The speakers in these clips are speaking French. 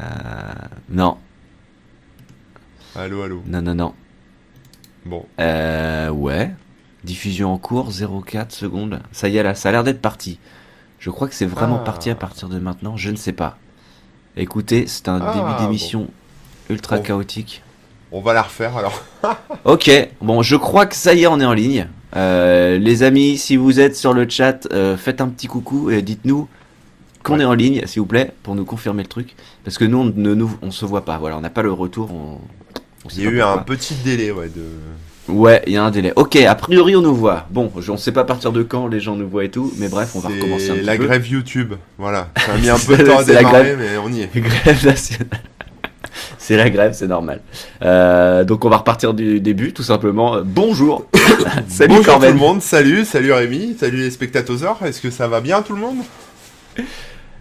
Euh, non, Allô, allô. non, non, non. Bon. Euh, ouais. Diffusion en cours, 0,4 secondes. Ça y est là, ça a l'air d'être parti. Je crois que c'est vraiment Ah. parti à partir de maintenant, je ne sais pas. Écoutez, c'est un Ah, début d'émission ultra chaotique. On va la refaire alors. Ok, bon, je crois que ça y est, on est en ligne. Euh, les amis, si vous êtes sur le chat, euh, faites un petit coucou et dites-nous qu'on Ouais. est en ligne, s'il vous plaît, pour nous confirmer le truc. Parce que nous, on ne nous, on se voit pas. Voilà, on n'a pas le retour. On, Il y a eu un petit délai, ouais, de. Ouais, il y a un délai. Ok, a priori, on nous voit. Bon, je- on sait pas à partir de quand les gens nous voient et tout, mais bref, on va recommencer un petit la peu. grève YouTube. Voilà. Ça a mis un peu de temps à c'est la démarrer, grève. mais on y est. Grève nationale. C'est la grève, c'est normal. Euh, donc on va repartir du début, tout simplement. Bonjour. Salut Bonjour Corben. tout le monde, salut, salut Rémi, salut les spectateurs. Est-ce que ça va bien tout le monde?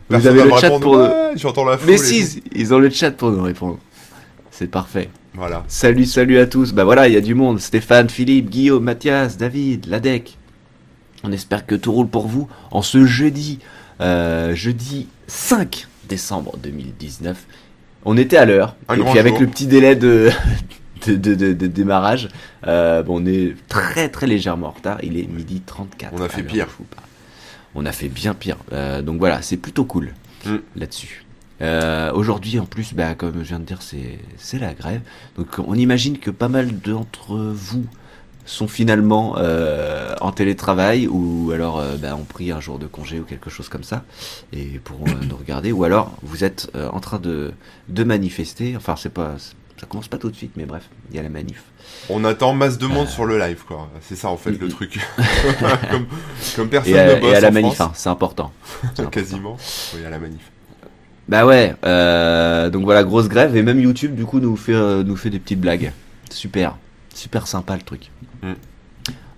Vous avez le chat pour- Ouais, J'entends la foule. Mais si, ils ont le chat pour nous répondre. C'est parfait. Voilà. Salut, salut à tous. Bah voilà, il y a du monde. Stéphane, Philippe, Guillaume, Mathias, David, Ladec. On espère que tout roule pour vous en ce jeudi, euh, jeudi 5 décembre 2019. On était à l'heure. Et puis avec le petit délai de, de, de, de- de démarrage, euh, bon, on est très très légèrement en retard. Il est midi 34. On a fait pire. je vous parle. On a fait bien pire. Euh, donc voilà, c'est plutôt cool Mm. là-dessus. Euh, Aujourd'hui, en plus, bah, comme je viens de dire, c'est la grève. Donc on imagine que pas mal d'entre vous sont finalement euh, en télétravail ou alors bah, ont pris un jour de congé ou quelque chose comme ça et pourront nous regarder ou alors vous êtes en train de, de manifester. Enfin, c'est pas ça commence pas tout de suite, mais bref, il y a la manif. On attend masse de Euh. monde sur le live, quoi. C'est ça en fait le truc. comme, comme personne Et à, ne bosse et à la en manif, hein, c'est important. C'est important. quasiment. Oui, à la manif. Bah ouais, euh, donc voilà, grosse grève, et même YouTube, du coup, nous fait, euh, nous fait des petites blagues. Super, super sympa le truc. Mm.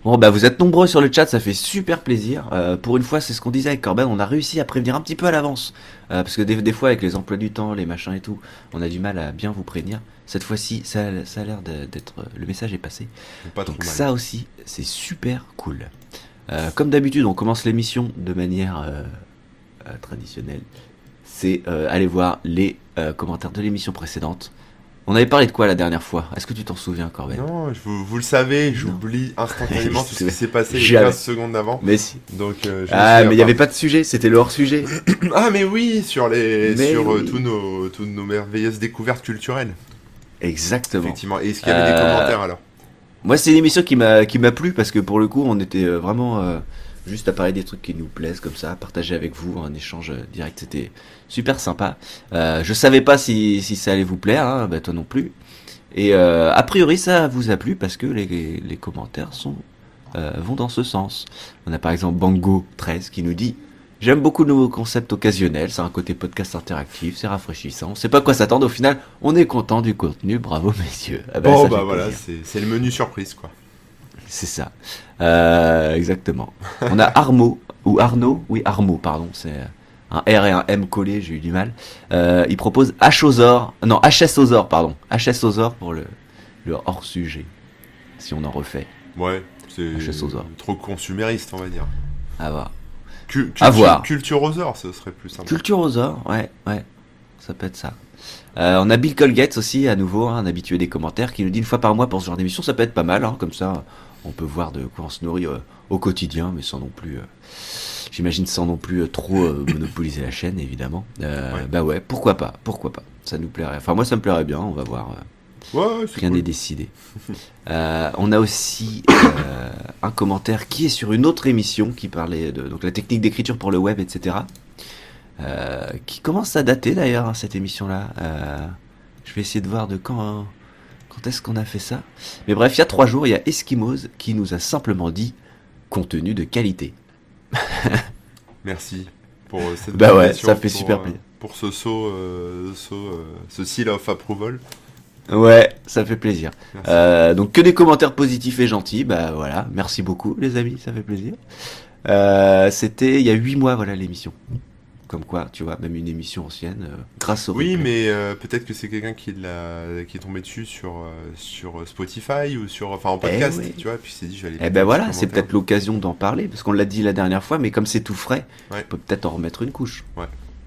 Bon, bah vous êtes nombreux sur le chat, ça fait super plaisir. Euh, pour une fois, c'est ce qu'on disait avec Corben, on a réussi à prévenir un petit peu à l'avance. Euh, parce que des, des fois, avec les emplois du temps, les machins et tout, on a du mal à bien vous prévenir. Cette fois-ci, ça, ça a l'air d'être... Le message est passé. Pas Donc mal. ça aussi, c'est super cool. Euh, comme d'habitude, on commence l'émission de manière traditionnelle. C'est aller voir les commentaires de l'émission précédente. On avait parlé de quoi la dernière fois? Est-ce que tu t'en souviens, Corben? Non, je- vous, vous le savez, j'oublie instantanément tout ce qui s'est passé les Jamais. 15 secondes avant. Mais si. Donc, euh, Ah, mais il n'y avait pas de sujet, c'était le hors-sujet. Ah, mais oui, sur les, Mais sur euh, tous nos, toutes nos merveilleuses découvertes culturelles. Exactement. Effectivement. Et est-ce qu'il y avait des Euh, commentaires alors? Moi, c'est une émission qui m'a plu parce que pour le coup, on était vraiment juste à parler des trucs qui nous plaisent comme ça, partager avec vous un échange direct. C'était super sympa. Euh, je savais pas si, si ça allait vous plaire, hein, bah, toi non plus. Et euh, a priori, ça vous a plu parce que les, les commentaires sont euh, vont dans ce sens. On a par exemple Bango 13 qui nous dit J'aime beaucoup le nouveau concept occasionnel, c'est un côté podcast interactif, c'est rafraîchissant. On sait pas quoi s'attendre, au final, on est content du contenu, bravo messieurs. Ah bah, Bon, bah voilà, c'est le menu surprise quoi. C'est ça. Euh, exactement. On a Armo, ou Arnaud, oui Armo, pardon, c'est un R et un M collés, j'ai eu du mal. Euh, il propose Hosor, non HSOSOR, pardon, HSOSOR pour le, le hors-sujet, si on en refait. Ouais, c'est trop consumériste, on va dire. À voir. Cu- À voir. Ce serait plus simple. Culturosaur, ouais, ouais, ça peut être ça. Euh, on a Bill Colgate aussi, à nouveau, hein, un habitué des commentaires, qui nous dit une fois par mois pour ce genre d'émission, ça peut être pas mal, hein, comme ça, on peut voir de quoi on se nourrit euh, au quotidien, mais sans non plus, euh, j'imagine sans non plus euh, trop monopoliser la chaîne, évidemment. Ouais. Bah ouais, pourquoi pas, pourquoi pas, ça nous plairait. Enfin moi ça me plairait bien, on va voir. Ouais, Rien cool. n'est décidé. Euh, on a aussi euh, un commentaire qui est sur une autre émission qui parlait de donc la technique d'écriture pour le web, etc. Euh, qui commence à dater d'ailleurs hein, cette émission-là. Je vais essayer de voir de quand quand est-ce qu'on a fait ça. Mais bref, il y a trois jours, il y a Eskimos qui nous a simplement dit contenu de qualité. Merci pour euh, cette Bah ouais, ça fait pour, super euh, plaisir. Pour ce saut, euh, saut, euh, ce seal of approval. Ouais, ça fait plaisir. Euh, donc que des commentaires positifs et gentils, bah voilà, merci beaucoup les amis, ça fait plaisir. C'était il y a huit mois, voilà l'émission. Comme quoi, tu vois, même une émission ancienne, euh, grâce au Oui, replay. mais euh, peut-être que c'est quelqu'un qui, est tombé dessus sur, euh, sur Spotify ou sur, enfin en podcast, ouais. tu vois, puis il s'est dit je vais aller. Eh ben voilà, c'est peut-être l'occasion d'en parler, parce qu'on l'a dit la dernière fois, mais comme c'est tout frais, Ouais. on peut peut-être en remettre une couche.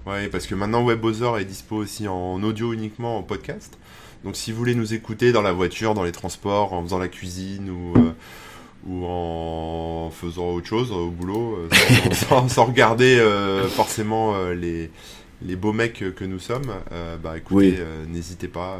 Ouais, parce que maintenant Webosor est dispo aussi en audio uniquement en podcast. Donc si vous voulez nous écouter dans la voiture, dans les transports, en faisant la cuisine ou, ou en faisant autre chose au boulot, euh, sans, regarder euh, forcément euh, les, les beaux mecs que nous sommes, euh, bah écoutez, Oui. n'hésitez pas,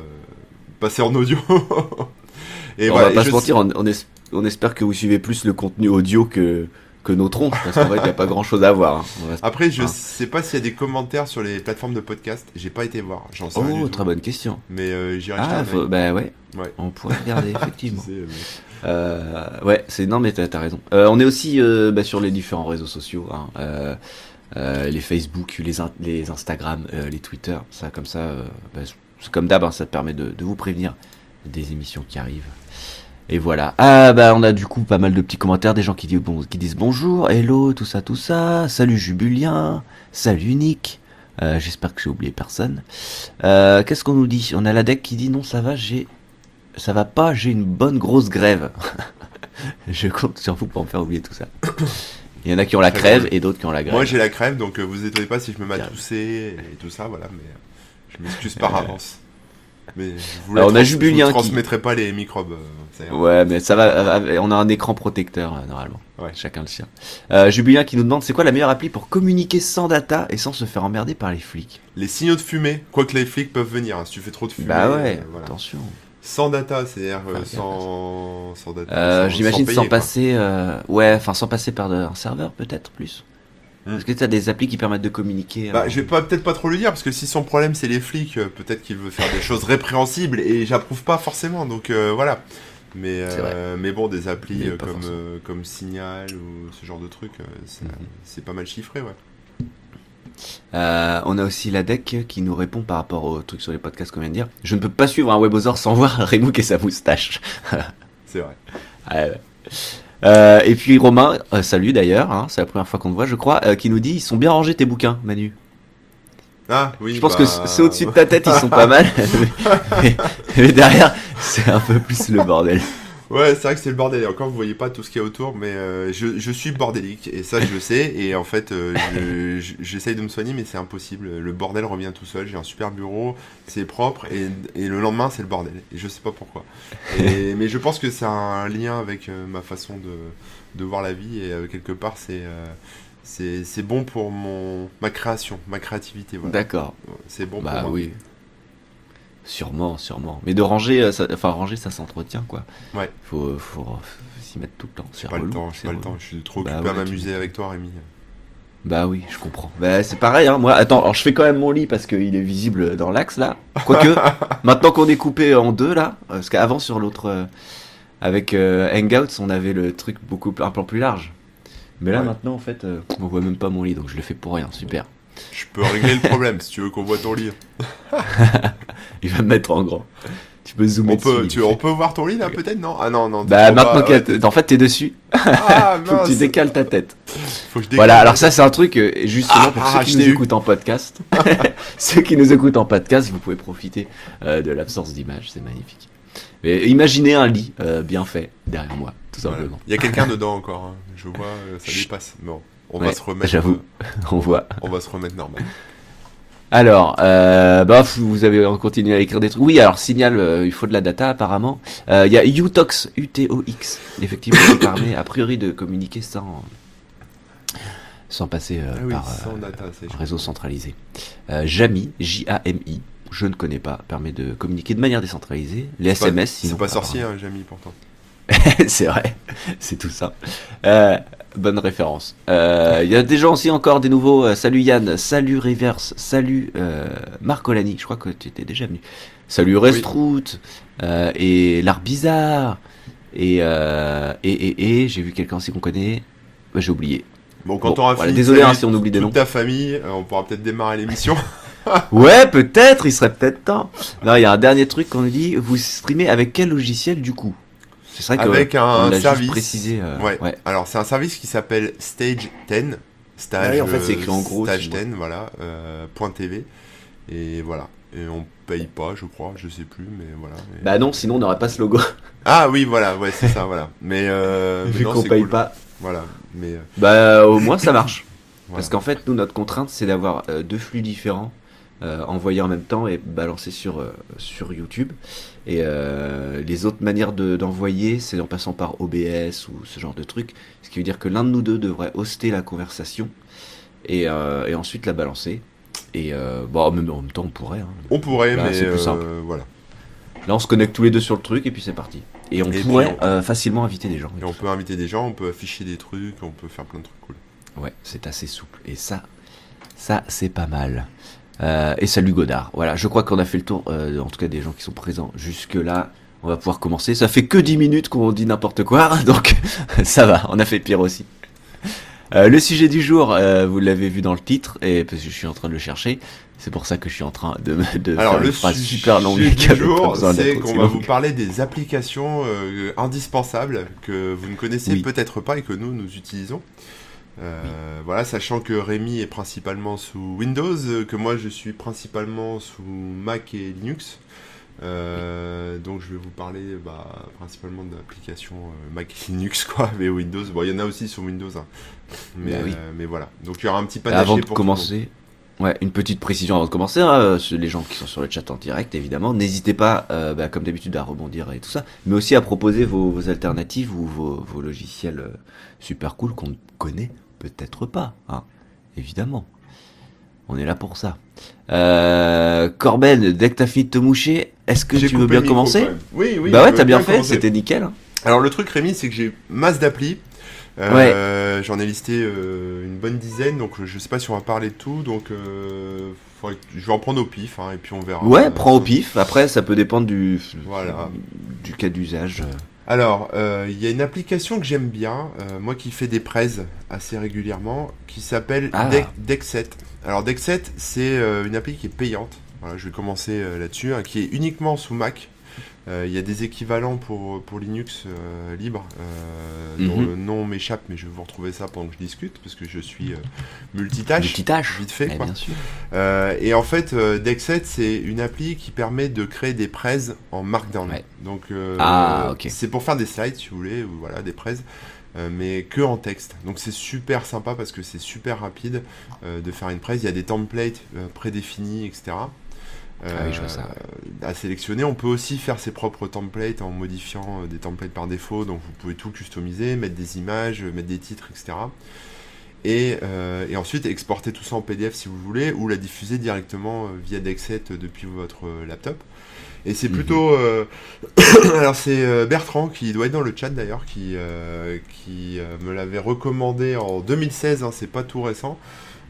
passez en audio. Et on voilà, va pas se mentir, on, on es- on espère que vous suivez plus le contenu audio que, que nos tronches, parce qu'en fait, il n'y a pas grand chose à voir. hein. Après, je Ah. sais pas s'il y a des commentaires sur les plateformes de podcast. J'ai pas été voir. J'en sais Oh, très bonne question. Mais j'irai Ah, faut- bah ouais, Ouais. on pourrait regarder, effectivement. Tu sais, ouais, c'est non, mais t'as as raison. Euh, on est aussi euh, bah, sur les différents réseaux sociaux, hein. Euh, euh, les Facebook, les, in- les Instagram, euh, les Twitter, ça comme ça, euh, bah, comme d'hab, hein, ça te permet de, vous prévenir des émissions qui arrivent. Et voilà. Ah bah on a du coup pas mal de petits commentaires, des gens qui disent, disent bonjour, hello, tout ça, tout ça. Salut Jubulien, salut Nick. Euh, J'espère que j'ai oublié personne. Euh, Qu'est-ce qu'on nous dit? On a la deck qui dit non, ça va, j'ai ça va pas, j'ai une bonne grosse grève. je compte sur vous pour me faire oublier tout ça. Il y en a qui ont la crève et d'autres qui ont la grève. Moi, j'ai la crève, donc euh, vous étonnez pas si je me mets à tousser et tout ça, voilà. Mais euh, je m'excuse par avance. Mais vous Alors, on a Jubulien qui- transmettrai pas les microbes. euh. Ouais, mais ça va. euh, On a un écran protecteur normalement. Ouais. Chacun le sien. Jubulien qui nous demande c'est quoi la meilleure appli pour communiquer sans data et sans se faire emmerder par les flics? Les signaux de fumée, quoique les flics peuvent venir. hein, si tu fais trop de fumée. bah ouais. voilà. Attention. Sans data, c'est-à-dire euh, sans, sans data. Euh, J'imagine sans, passer. euh, Ouais, enfin sans passer par un serveur peut-être plus. Hmm. Est-ce que tu as des applis qui permettent de communiquer Bah, je vais pas peut-être pas trop le dire parce que si son problème c'est les flics, peut-être qu'il veut faire des choses répréhensibles et j'approuve pas forcément. Donc voilà. Mais mais bon, des applis comme comme Signal ou ce genre de truc, c'est Mhm. c'est pas mal chiffré, ouais. Euh, on a aussi la deck qui nous répond par rapport au truc sur les podcasts qu'on vient de dire. Je ne peux pas suivre un webosaur sans voir Remouk et sa moustache. C'est vrai. Ouais. Euh, et puis Romain, euh, salut d'ailleurs, hein, c'est la première fois qu'on te voit, je crois, qui nous dit ils sont bien rangés tes bouquins, Manu. Ah oui. je pense bah, que ceux au-dessus de ta tête ils sont pas mal, mais, mais derrière c'est un peu plus le bordel. Ouais, c'est vrai que c'est le bordel. Encore, vous voyez pas tout ce qu'il y a autour, mais euh, je, je suis bordélique et ça je le sais. Et en fait, euh, je- je- j'essaye de me soigner, mais c'est impossible. Le bordel revient tout seul. J'ai un super bureau, c'est propre, et, et le lendemain c'est le bordel. Et je sais pas pourquoi. Et, mais je pense que c'est un lien avec euh, ma façon de, de voir la vie et quelque part c'est c'est c'est bon pour mon ma création, ma créativité. Voilà. D'accord. C'est bon Bah pour moi. oui. Sûrement, sûrement. Mais de ranger, euh, ça, enfin ranger ça s'entretient quoi. Ouais. Faut, faut, faut s'y mettre tout le temps. C'est pas le temps, pas le temps. Je suis trop Bah occupé à ouais, tu m'amuser avec toi, Rémi. Bah oui, je comprends. Bah c'est pareil, hein. Moi, attends, alors je fais quand même mon lit parce qu'il est visible dans l'axe là. Quoique, maintenant qu'on est coupé en deux là, parce qu'avant sur l'autre, euh, avec euh, Hangouts, on avait le truc beaucoup un plan plus large. Mais là Ouais. maintenant, en fait, euh, on voit même pas mon lit, donc je le fais pour rien. Super. Je peux régler le problème si tu veux qu'on voit ton lit. Il va me mettre en grand. Tu peux zoomer On peut, dessus. tu, il on peut voir ton lit là peut-être non? Ah non non. Bah maintenant que ouais, en fait t'es dessus, Ah faut que tu décales ta tête. Faut que je décale. Voilà, alors ça c'est un truc euh, justement Ah, pour ah, ceux qui je nous écoutent en podcast. ceux qui nous écoutent en podcast, vous pouvez profiter euh, de l'absence d'image, c'est magnifique. Mais imaginez un lit euh, bien fait derrière moi, tout Voilà. simplement. Il y a quelqu'un dedans encore. hein. Je vois, ça dépasse. Bon, on Ouais, va se remettre. j'avoue. On voit. on va se remettre normal. Alors, euh, bah, vous avez continué à écrire des trucs. Oui, alors signal, euh, il faut de la data apparemment. Euh, Il y a Utox, U-T-O-X, effectivement, qui permet a priori de communiquer sans sans passer euh, Ah oui, par sans data, c'est un réseau centralisé. Jami, J-A-M-I, je ne connais pas, permet de communiquer de manière décentralisée. Les C'est pas- SMS, sinon. C'est pas sorcier, hein, Jamie, pourtant. c'est vrai, c'est tout ça. Euh, bonne référence. Euh, Il y a des gens aussi encore des nouveaux. euh, salut Yann, salut Reverse, salut euh, Marc Olani, je crois que tu étais déjà venu. Salut Restrout, euh, et l'art bizarre, et, euh, et, et, et j'ai vu quelqu'un aussi qu'on connaît. Bah, j'ai oublié. Bon, quand Bon, on aura voilà, fini. désolé, hein, si on oublie des noms. ta famille, euh, on pourra peut-être démarrer l'émission. Ouais, peut-être, il serait peut-être temps. Non, il y a un dernier truc qu'on nous dit. Vous streamez avec quel logiciel du coup? C'est vrai que Avec un service. précisé. euh, Ouais. ouais. Alors, c'est un service qui s'appelle Stage 10. Stage, oui, en fait, c'est euh, écrit en gros, Stage si je 10, voilà. euh, point TV. Et voilà. Et on paye pas, je crois, je sais plus, mais voilà. Et- Bah non, sinon on n'aurait pas ce logo. Ah oui, voilà, ouais, c'est ça, voilà. Mais, euh, Vu qu'on paye cool. pas. Voilà, mais euh, Bah au moins ça marche. Parce qu'en fait, nous, notre contrainte, c'est d'avoir euh, deux flux différents euh, envoyés en même temps et balancés sur, euh, sur YouTube. Et euh, les autres manières de- d'envoyer, c'est en passant par OBS ou ce genre de truc. Ce qui veut dire que l'un de nous deux devrait hoster la conversation et, et ensuite la balancer. Et bon, en même temps, on pourrait. hein. On pourrait, mais c'est plus simple. voilà. Là, on se connecte tous les deux sur le truc et puis c'est parti. Et on Et pourrait on- euh, facilement inviter des gens. Et on peut inviter des gens, on peut afficher des trucs, on peut faire plein de trucs cool. Ouais, c'est assez souple. Et ça, ça, c'est pas mal. Euh, et salut Godard. Voilà, je crois qu'on a fait le tour, euh, en tout cas des gens qui sont présents jusque-là. On va pouvoir commencer. Ça fait que 10 minutes qu'on dit n'importe quoi, donc ça va, on a fait pire aussi. Euh, le sujet du jour, vous l'avez vu dans le titre, et parce que je suis en train de le chercher, c'est pour ça que je suis en train de, Alors faire le une phrase sujet super longue. du qui avait pas jour, c'est qu'on va vous parler des applications indispensables que vous ne connaissez Oui. peut-être pas et que nous, nous utilisons. Euh, Voilà, sachant que Rémi est principalement sous Windows, euh, que moi je suis principalement sous Mac et Linux. Euh, donc je vais vous parler bah, principalement d'applications euh, Mac et Linux quoi, mais Windows. Bon, il y en a aussi sur Windows, hein. mais, Bah oui. euh, mais voilà. Donc il y aura un petit panaché Avant de pour commencer, ouais, une petite précision avant de commencer, hein, les gens qui sont sur le chat en direct, évidemment, n'hésitez pas, euh, bah, comme d'habitude, à rebondir et tout ça, mais aussi à proposer vos, vos alternatives ou vos, vos logiciels super cool qu'on connaît peut-être pas, hein, évidemment. On est là pour ça. Euh, Corben, dès que t'as fini de te moucher, est-ce que tu veux bien commencer. Oui, oui. Bah ouais, t'as bien fait, commencer. c'était nickel. hein. Alors le truc Rémi, c'est que j'ai masse d'applis. Euh, J'en ai listé euh, une bonne dizaine, donc je sais pas si on va parler de tout, donc faudrait je vais en prendre au pif, hein, et puis on verra. Ouais, prends au pif. Après, ça peut dépendre du, Voilà. du cas d'usage. Euh. Alors, euh, il y a une application que j'aime bien, euh, moi qui fais des prêts assez régulièrement, qui s'appelle Ah. Deckset. Alors Deckset, c'est euh, une appli qui est payante. Voilà, je vais commencer euh, là-dessus, hein, qui est uniquement sous Mac. Euh, Il y a des équivalents pour, pour Linux euh, libre, euh, dont Mhm. le nom m'échappe, mais je vais vous retrouver ça pendant que je discute, parce que je suis euh, multitâche. Multitâche. vite fait, Eh, quoi. bien sûr. Euh, et en fait, euh, Dexet, c'est une appli qui permet de créer des prêts en Markdown. Ouais. Donc, euh, Ah, ok. c'est pour faire des slides, si vous voulez, ou voilà, des prêts, euh, mais que en texte. Donc, c'est super sympa parce que c'est super rapide euh, de faire une presse. Il y a des templates euh, prédéfinis, etc. Ah oui, je vois ça, euh, à sélectionner. On peut aussi faire ses propres templates en modifiant euh, des templates par défaut. Donc, vous pouvez tout customiser, mettre des images, euh, mettre des titres, etc. Et, euh, et ensuite exporter tout ça en PDF si vous voulez, ou la diffuser directement via Dexet depuis votre laptop. Et c'est Mhm. plutôt... euh, Alors c'est Bertrand, qui doit être dans le chat d'ailleurs, qui, euh, qui me l'avait recommandé en 2016, hein, c'est pas tout récent.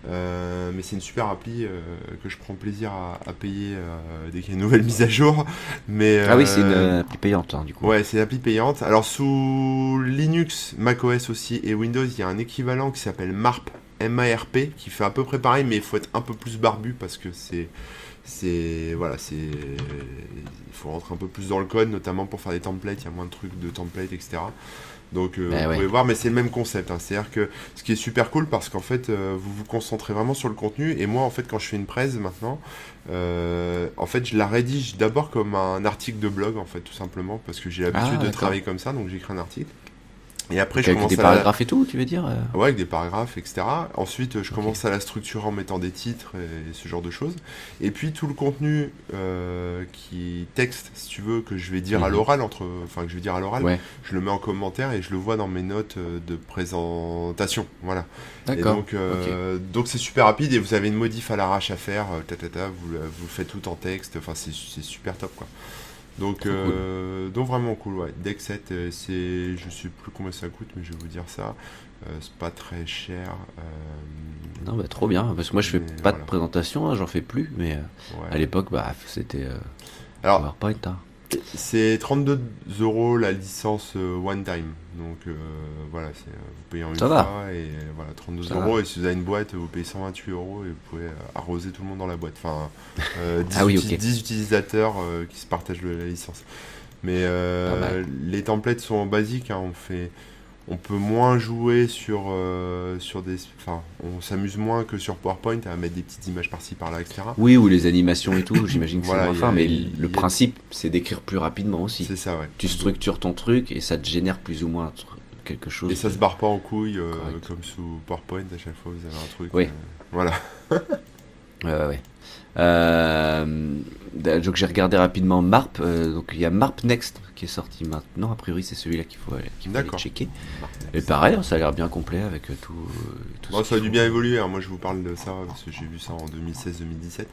Euh, mais c'est une super appli euh, que je prends plaisir à, à payer euh, dès qu'il y a une nouvelle mise à jour. Mais, Ah oui, c'est une appli payante, hein, du coup. Ouais, c'est l'appli payante. Alors sous Linux, macOS aussi et Windows, il y a un équivalent qui s'appelle MARP, M-A-R-P, qui fait à peu près pareil, mais il faut être un peu plus barbu parce que c'est, c'est, voilà, c'est, il faut rentrer un peu plus dans le code, notamment pour faire des templates. Il y a moins de trucs de templates, etc. Donc euh, Bah vous ouais. pouvez voir, mais c'est le même concept. hein. C'est-à-dire que ce qui est super cool parce qu'en fait, euh, vous vous concentrez vraiment sur le contenu. Et moi, en fait, quand je fais une presse maintenant, euh, en fait, je la rédige d'abord comme un article de blog, en fait, tout simplement, parce que j'ai l'habitude Ah, de travailler comme ça, donc j'écris un article. Et après, je commence des à la- paragraphes et tout, tu veux dire euh Ouais, avec des paragraphes, etc. Ensuite, je commence à la structurer en mettant des titres et ce genre de choses. Et puis tout le contenu euh, qui texte, si tu veux, que je vais dire à Mhm. l'oral, entre, enfin que je vais dire à l'oral, Ouais, je le mets en commentaire et je le vois dans mes notes euh, de présentation. Voilà. D'accord. donc, euh, donc c'est super rapide et vous avez une modif à l'arrache à faire, tatata, vous, vous faites tout en texte. Enfin, c'est super top, quoi. Donc, euh, donc vraiment cool, ouais. Dexet, euh, c'est, je sais plus combien ça coûte, mais je vais vous dire ça. Euh, c'est pas très cher. euh, Non, bah, trop bien, parce que moi je fais pas voilà. de présentation, hein, j'en fais plus, mais ouais. à l'époque, bah, c'était Alors, PowerPoint. hein. C'est 32 euros la licence euh, one time. Donc euh, voilà, c'est, euh, vous payez en une Ça fois va. et euh, voilà 32 Ça euros. Et si vous avez une boîte, vous payez 128 euros et vous pouvez arroser tout le monde dans la boîte. Enfin, euh, 10, Ah oui, uti- ok. 10 utilisateurs euh, qui se partagent la licence. Mais euh, les templates sont basiques. hein, on fait, on peut moins jouer sur euh, sur des, enfin, on s'amuse moins que sur PowerPoint à mettre des petites images par-ci par-là, etc. Oui, ou les animations et tout, j'imagine que Voilà, c'est moins fin, mais y le principe, c'est d'écrire plus rapidement aussi. C'est ça, ouais. Tu structures ton truc et ça te génère plus ou moins un truc. quelque chose. Et ça se barre pas en couille euh, comme sous PowerPoint à chaque fois vous avez un truc. Oui. euh, voilà. Ouais, ouais, ouais. Euh, donc j'ai regardé rapidement Marp. euh, donc il y a Marp Next qui est sorti maintenant. A priori, c'est celui-là qu'il faut, aller- faut checker. Et pareil, hein, ça a l'air bien complet avec euh, tout. euh, tout Bon, ça a dû bien évoluer. hein. Moi je vous parle de ça parce que j'ai vu ça en 2016-2017.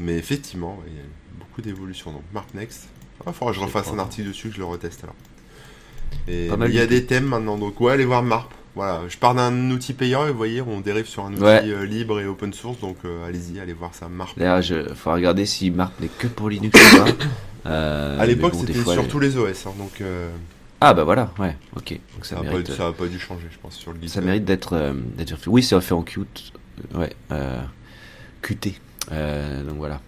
Mais effectivement, il y a beaucoup d'évolution. Donc Mark Next. Il faudra que je refasse un article dessus, que je le reteste alors. Et il y a des thèmes maintenant. Donc ouais, allez voir Marp. Voilà, je pars d'un outil payant et vous voyez, on dérive sur un outil Ouais. euh, libre et open source. Donc euh, allez-y, allez voir ça. Marp. D'ailleurs, il faut regarder si Marp n'est que pour Linux ou pas. Euh, À l'époque, bon, c'était sur tous les OS. hein, donc euh, Ah bah voilà, ouais, ok. Donc ça, ça n'a mérite. pas, ça a pas dû changer, je pense, sur le Ça mérite d'être d'être fait. Oui, c'est fait en Qt. Ouais, Qt. Donc voilà.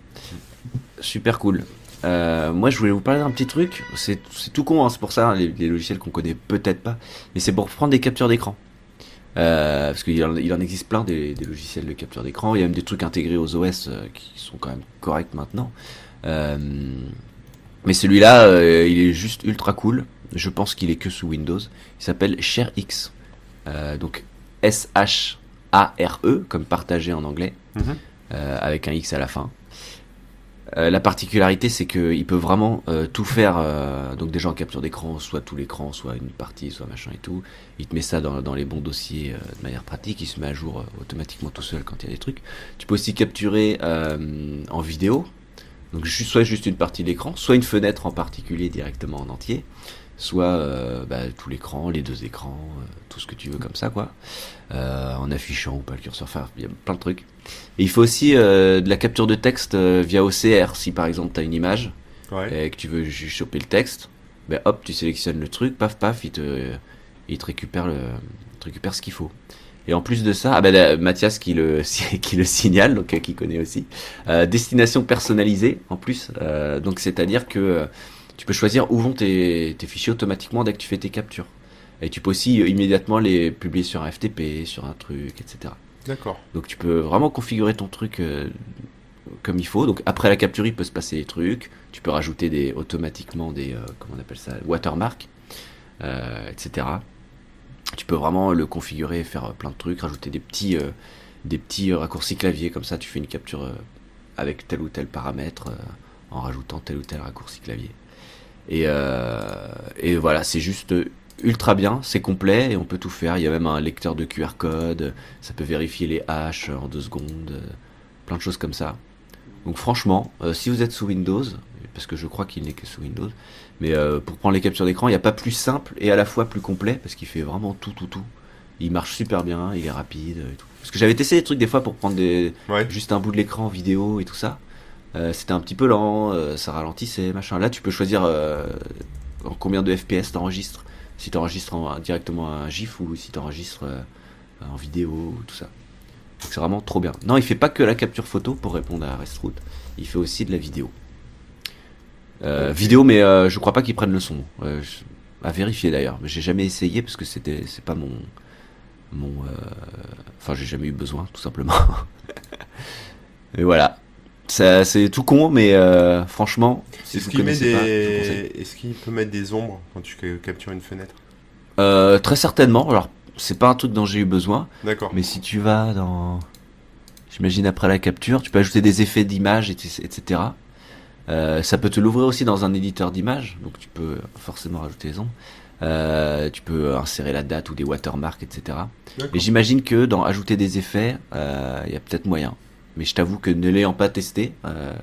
Super cool. Euh, moi, je voulais vous parler d'un petit truc. C'est tout con, hein, c'est pour ça, hein, les, les logiciels qu'on connaît peut-être pas. Mais c'est pour prendre des captures d'écran. Euh, parce qu'il en, il en existe plein des, des logiciels de capture d'écran. Il y a même des trucs intégrés aux OS euh, qui sont quand même corrects maintenant. Mais celui-là, il est juste ultra cool. Je pense qu'il est que sous Windows. Il s'appelle ShareX. Donc S-H-A-R-E, comme partagé en anglais, Mhm. avec un X à la fin. Euh, la particularité, c'est qu'il peut vraiment euh, tout faire. euh, donc déjà en capture d'écran, soit tout l'écran, soit une partie, soit machin et tout. Il te met ça dans, les bons dossiers de manière pratique. Il se met à jour automatiquement tout seul quand il y a des trucs. Tu peux aussi capturer en vidéo. Donc soit juste une partie de l'écran, soit une fenêtre en particulier directement en entier, soit bah, tout l'écran, les deux écrans, tout ce que tu veux comme ça quoi, en affichant ou pas le curseur, enfin il y a plein de trucs. Et il faut aussi euh, de la capture de texte euh, via OCR, si par exemple tu as une image Ouais. et que tu veux choper le texte, ben hop tu sélectionnes le truc, paf paf, il te, il te récupère le, il te récupère ce qu'il faut. Et en plus de ça, ah ben là, Mathias qui le qui le signale, donc euh, qui connaît aussi, euh, destination personnalisée en plus. Euh, donc c'est-à-dire que euh, tu peux choisir où vont tes, tes fichiers automatiquement dès que tu fais tes captures. Et tu peux aussi euh, immédiatement les publier sur un FTP, sur un truc, etc. D'accord. Donc tu peux vraiment configurer ton truc euh, comme il faut. Donc après la capture, il peut se passer des trucs. Tu peux rajouter des automatiquement des euh, comment on appelle ça, watermarks, euh, etc. Tu peux vraiment le configurer, faire plein de trucs, rajouter des petits des petits raccourcis clavier comme ça. Tu fais une capture avec tel ou tel paramètre en rajoutant tel ou tel raccourci clavier. Et, et voilà, c'est juste ultra bien, c'est complet et on peut tout faire. Il y a même un lecteur de QR code, ça peut vérifier les haches en deux secondes, euh, plein de choses comme ça. Donc franchement, euh, si vous êtes sous Windows, parce que je crois qu'il n'est que sous Windows, mais euh, pour prendre les captures d'écran, il n'y a pas plus simple et à la fois plus complet parce qu'il fait vraiment tout, tout, tout. Il marche super bien, il est rapide et tout. Parce que j'avais testé des trucs des fois pour prendre des, Ouais. juste un bout de l'écran en vidéo et tout ça. Euh, c'était un petit peu lent, ça ralentissait, machin. Là, tu peux choisir en combien de FPS t'enregistres. Si t'enregistres en- directement un GIF ou si t'enregistres euh, en vidéo, tout ça. Donc c'est vraiment trop bien. Non, il fait pas que la capture photo pour répondre à Restroot. Il fait aussi de la vidéo. Euh. Vidéo, mais euh, je crois pas qu'il prenne le son. Euh, je- à vérifier d'ailleurs. Mais j'ai jamais essayé parce que c'était, c'est pas mon, mon. Enfin, j'ai jamais eu besoin, tout simplement. Et voilà. C'est tout con, mais euh, franchement, si Est-ce qu'il des... Peut mettre des ombres quand tu ca- captures une fenêtre? Euh, très certainement. Alors, c'est pas un truc dont j'ai eu besoin, D'accord. mais si tu vas dans, j'imagine après la capture, tu peux ajouter des effets d'image, et- etc. Euh, ça peut te l'ouvrir aussi dans un éditeur d'image, donc tu peux forcément rajouter les ombres. Euh, tu peux insérer la date ou des watermarks, etc. Et j'imagine que dans ajouter des effets, euh, il y a peut-être moyen. Mais je t'avoue que ne l'ayant pas testé, euh,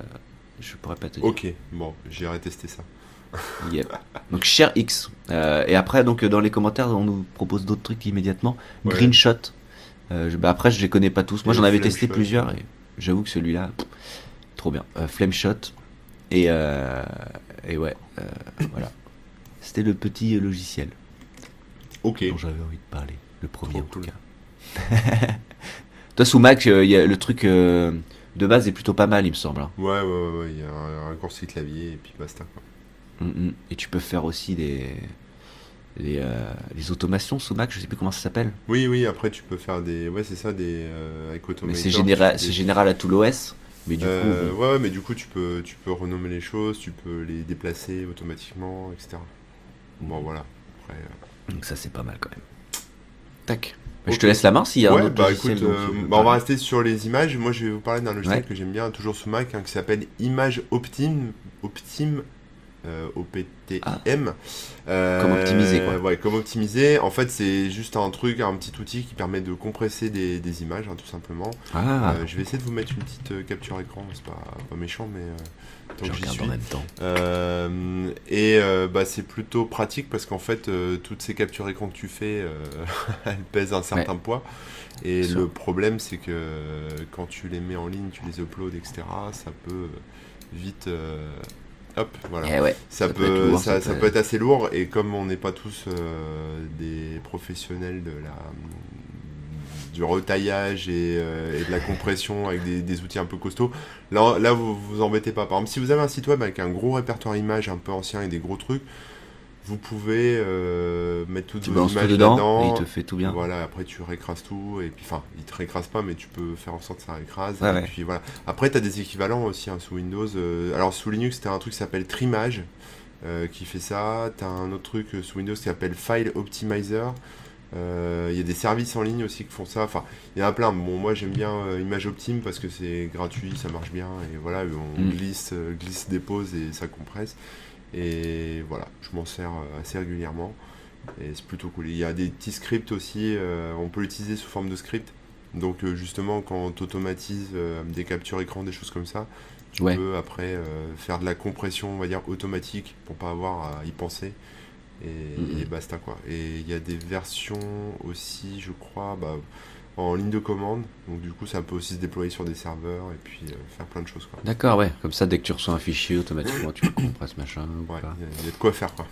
je pourrais pas te dire. Ok, bon, j'irai tester ça. Yep. Donc Cher X. Euh, et après, donc dans les commentaires, on nous propose d'autres trucs immédiatement. Ouais. Greenshot. Euh, je- bah, après, je les connais pas tous. Moi, j'en avais testé Shot. plusieurs et j'avoue que celui-là, trop bien. Euh, Flame Shot. Et, et ouais, voilà. C'était le petit logiciel Ok. dont j'avais envie de parler. Le premier en tout cas. Toi, sous Mac, euh, il y a le truc euh, de base est plutôt pas mal, il me semble. hein. Ouais, ouais, ouais, ouais, il y a un raccourci clavier et puis basta. Quoi. Mm, mm. Et tu peux faire aussi des, des, euh, des automations sous Mac, je sais plus comment ça s'appelle. Oui, oui, après tu peux faire des. Ouais, c'est ça, des. Euh, avec Mais Automator. c'est tu général, fais c'est des- général à tout l'OS. Mais du Euh, coup, ouais, ouais, mais du coup, tu peux, tu peux renommer les choses, tu peux les déplacer automatiquement, etc. Bon, voilà. après. euh, Donc ça c'est pas mal quand même. Tac. Je te laisse la main s'il y a un autre bah logiciel écoute, dont euh, bah, on va rester sur les images. Moi, je vais vous parler d'un logiciel Ouais. que j'aime bien, toujours sous Mac, hein, qui s'appelle Image Optim. Optim. Euh, O-P-T-I-M. Euh, Comme optimiser, quoi. Ouais, comme optimiser. En fait, c'est juste un truc, un petit outil qui permet de compresser des, des images, hein, tout simplement. Ah, Euh, je vais essayer de vous mettre une petite euh, capture écran, c'est pas, pas méchant, mais tant je que suis. en même temps. Euh, et euh, bah, c'est plutôt pratique parce qu'en fait, euh, toutes ces captures écran que tu fais, elles pèsent un certain poids. Et Bien sûr. le problème, c'est que quand tu les mets en ligne, tu les uploads, etc., ça peut vite. Hop, voilà. Eh ouais. Ça, ça peut peut, être lourd, ça, peut- être assez lourd et comme on n'est pas tous euh, des professionnels de la du retaillage et, euh, et de la compression avec des, des outils un peu costauds, là, là vous vous embêtez pas. Par exemple, si vous avez un site web avec un gros répertoire images un peu ancien et des gros trucs, vous pouvez euh, mettre toutes Tu vos tout images dedans et il te fait tout bien. Voilà, après tu récrases tout, et puis enfin, il te récrase pas, mais tu peux faire en sorte que ça récrase. Ouais, et ouais. puis voilà. Après, tu as des équivalents aussi hein, sous Windows. euh, alors sous Linux, tu as un truc qui s'appelle Trimage euh, qui fait ça. Tu as un autre truc euh, sous Windows qui s'appelle File Optimizer. Euh, Il y a des services en ligne aussi qui font ça. Enfin, il y en a plein. Bon, moi j'aime bien euh, Image Optim parce que c'est gratuit, ça marche bien. Et voilà, on Mm. glisse, glisse, dépose et ça compresse. Et voilà, je m'en sers euh, assez régulièrement. Et c'est plutôt cool. Il y a des petits scripts aussi, euh, on peut l'utiliser sous forme de script. Donc euh, justement, quand tu automatises des captures écran, des choses comme ça, tu Ouais. peux après faire de la compression, on va dire, automatique pour pas avoir à y penser. Et, Mhm. et basta quoi. Et il y a des versions aussi, je crois, bah, en ligne de commande. Donc du coup, ça peut aussi se déployer sur des serveurs et puis euh, faire plein de choses quoi. D'accord, ouais. Comme ça, dès que tu reçois un fichier, automatiquement, tu le compresses, machin. ou Ouais, il y a- il y a de quoi faire quoi.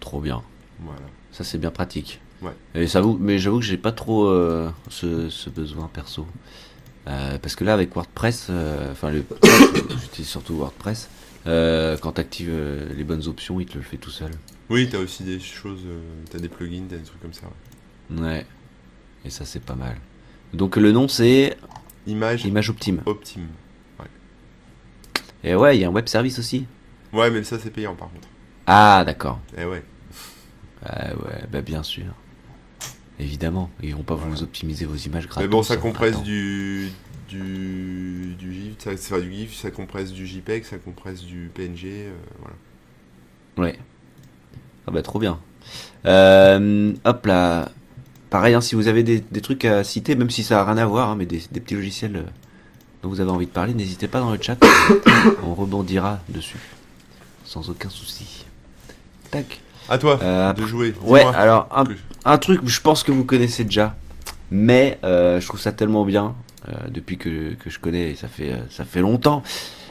Trop bien. Voilà. Ça, c'est bien pratique. Ouais. Et ça vous, mais j'avoue que j'ai pas trop euh, ce, ce besoin perso. Euh, parce que là, avec WordPress, enfin, le, j'utilise surtout WordPress. quand tu actives les bonnes options, il te le fait tout seul. Oui, t'as aussi des choses, euh, t'as des plugins, t'as des trucs comme ça. ouais. Ouais. Et ça, c'est pas mal. Donc, le nom, c'est Image Image Optime. Optim. Et ouais, il y a un web service aussi. Ouais, mais ça c'est payant par contre. Ah, d'accord. Eh ouais. Ah ouais, bah bien sûr. Évidemment, ils vont pas vous optimiser vos images gratuites. mais bon, ça compresse du du du GIF, ça, pas du GIF, ça compresse du JPEG, ça compresse du PNG, euh, voilà. Ouais. Ah bah trop bien. Euh, hop là. Pareil, hein, si vous avez des, des trucs à citer, même si ça a rien à voir, hein, mais des, des petits logiciels euh, dont vous avez envie de parler, n'hésitez pas dans le chat. On rebondira dessus. Sans aucun souci. Tac. À toi Euh, de jouer. Ouais, alors un, truc, je pense que vous connaissez déjà, mais euh, je trouve ça tellement bien euh, depuis que, que je connais, ça fait ça fait longtemps.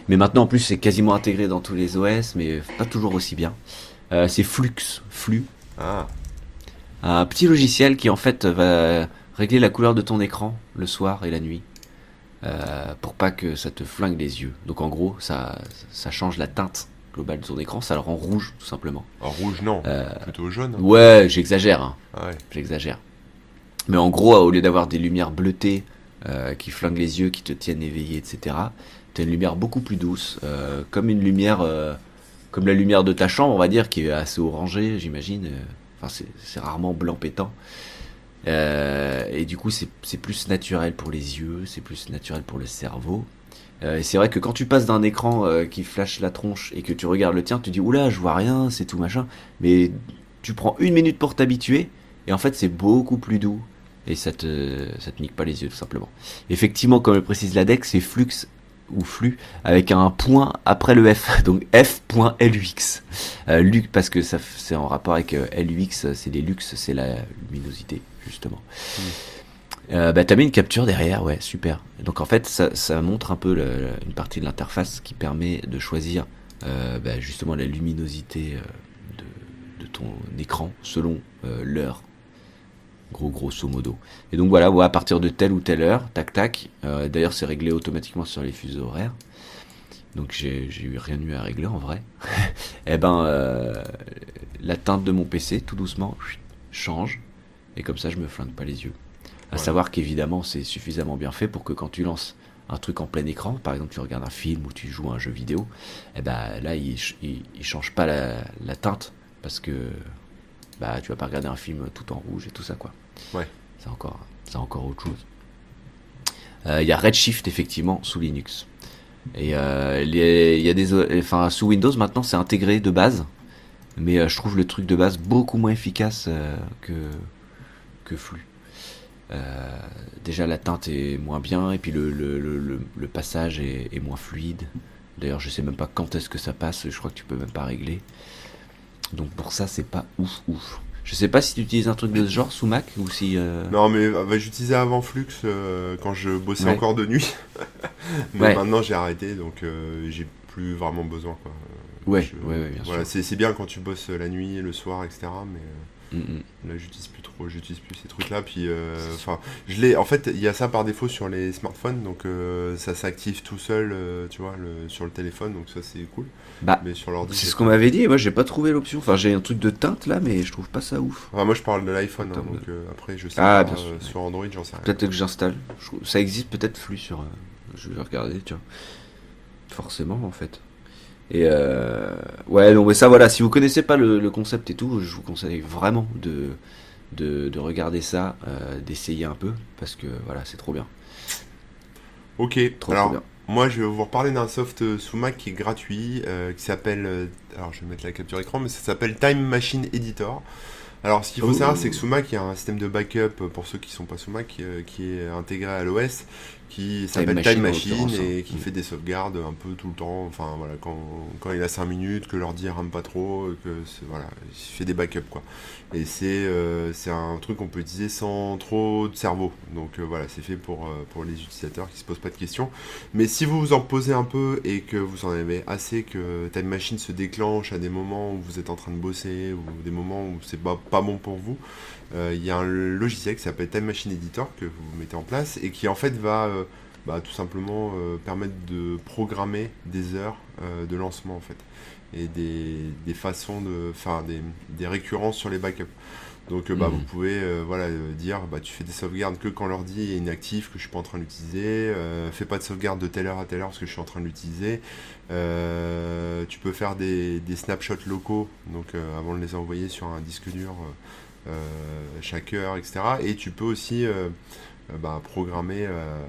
Mais maintenant, en plus, c'est quasiment intégré dans tous les OS, mais pas toujours aussi bien. C'est Flux, Flux, Ah, un petit logiciel qui en fait va régler la couleur de ton écran le soir et la nuit. euh, pour pas que ça te flingue les yeux. Donc en gros, ça, ça change la teinte globale de ton écran, ça le rend rouge tout simplement. en rouge non, Euh, plutôt jaune. hein. ouais, j'exagère. Hein. Ah ouais. J'exagère. Mais en gros, au lieu d'avoir des lumières bleutées euh, qui flinguent les yeux, qui te tiennent éveillé, etc., tu as une lumière beaucoup plus douce, comme une lumière, comme la lumière de ta chambre, on va dire, qui est assez orangée, j'imagine. C'est- rarement blanc pétant. Euh, et du coup, c'est c'est plus naturel pour les yeux, c'est plus naturel pour le cerveau. Euh, et c'est vrai que quand tu passes d'un écran euh, qui flash la tronche et que tu regardes le tien, tu dis oula, je vois rien, c'est tout machin. Mais tu prends une minute pour t'habituer et en fait, c'est beaucoup plus doux et ça te, ça te nique pas les yeux tout simplement. Effectivement, comme le précise l'ADEC, c'est flux ou flux avec un point après le F, donc F.LUX. Euh, parce que ça, c'est en rapport avec euh, LUX, c'est les lux, c'est la luminosité justement. Euh, bah, t'as mis une capture derrière, ouais, super. Donc en fait, ça, ça montre un peu le- le- une partie de l'interface qui permet de choisir bah, justement la luminosité de, de ton écran selon l'heure. Gros grosso modo. Et donc voilà, ouais, à partir de telle ou telle heure, tac tac. Euh, D'ailleurs, c'est réglé automatiquement sur les fuseaux horaires. Donc j'ai eu rien eu à régler en vrai. Et ben, euh, la teinte de mon PC, tout doucement, change. Et comme ça, je me flingue pas les yeux. À savoir qu'évidemment, c'est suffisamment bien fait pour que quand tu lances un truc en plein écran, par exemple, tu regardes un film ou tu joues à un jeu vidéo, et ben là, il, il, il change pas la, la teinte parce que bah tu vas pas regarder un film tout en rouge et tout ça quoi. Ouais. C'est encore, c'est encore autre chose. Euh, Il y a Redshift effectivement sous Linux. Et euh, il y a des, enfin sous Windows maintenant c'est intégré de base, mais euh, je trouve le truc de base beaucoup moins efficace que que Flux. Déjà la teinte est moins bien et puis le, le, le, le- le passage est, est moins fluide. D'ailleurs je sais même pas quand est-ce que ça passe, je crois que tu peux même pas régler. Donc pour ça c'est pas ouf ouf. Je sais pas si tu utilises un truc de ce genre sous Mac ou si... euh, Non, mais euh, bah, j'utilisais avant Flux euh, quand je bossais Ouais. encore de nuit. mais Ouais. maintenant j'ai arrêté, donc euh, j'ai plus vraiment besoin. Quoi. Ouais, je- ouais, ouais, bien voilà, sûr. c'est, c'est bien quand tu bosses la nuit, le soir, etc. Mais Mm, là, j'utilise plus trop, j'utilise plus ces trucs-là. Puis, euh, enfin, je l'ai. En fait, il y a ça par défaut sur les smartphones, donc euh, ça s'active tout seul, euh, tu vois, le, sur le téléphone, donc ça c'est cool. Bah, Mais sur l'ordi, C'est ce qu'on m'avait dit, et moi j'ai pas trouvé l'option. Enfin j'ai un truc de teinte là, mais je trouve pas ça ouf. Enfin, moi, je parle de l'iPhone, hein, donc après, je sais Ah, pas, bien sûr, ouais. sur Android, j'en sais rien. Peut-être que j'installe. Ça existe peut-être flux sur. Je vais regarder, tiens. Forcément, en fait. Et euh... ouais, mais ça, voilà. Si vous connaissez pas le, le concept et tout, je vous conseille vraiment de de, de regarder ça, euh, d'essayer un peu, parce que voilà, c'est trop bien, Ok, trop, alors trop bien. Moi, je vais vous reparler d'un soft sous Mac qui est gratuit, euh, qui s'appelle. euh, alors, je vais mettre la capture écran, mais ça s'appelle Time Machine Editor. Alors, ce qu'il faut Oh. savoir, c'est que sous Mac, il y a un système de backup pour ceux qui sont pas sous Mac, qui est intégré à l'OS, qui s'appelle Time Machine et hein. qui Mm. fait des sauvegardes un peu tout le temps. Enfin, voilà, quand, quand il a 5 minutes, que l'ordi rame pas trop, que c'est- voilà, il fait des backups quoi. Et c'est euh, c'est un truc qu'on peut utiliser sans trop de cerveau. Donc euh, voilà, c'est fait pour, euh, pour les utilisateurs qui se posent pas de questions. Mais si vous vous en posez un peu et que vous en avez assez que Time Machine se déclenche à des moments où vous êtes en train de bosser ou des moments où c'est pas, pas bon pour vous, il y a un logiciel qui s'appelle Time Machine Editor que vous mettez en place et qui en fait va euh, bah, tout simplement euh, permettre de programmer des heures euh, de lancement en fait et des, des façons de enfin des, des récurrences sur les backups. Donc euh, bah, Mhm. vous pouvez euh, voilà euh, dire bah tu fais des sauvegardes que quand l'ordi est inactif que je suis pas en train de l'utiliser, euh, fais pas de sauvegarde de telle heure à telle heure parce que je suis en train de l'utiliser. Euh, tu peux faire des, des snapshots locaux donc euh, avant de les envoyer sur un disque dur euh, euh, chaque heure etc. Et tu peux aussi euh, euh, bah, programmer euh,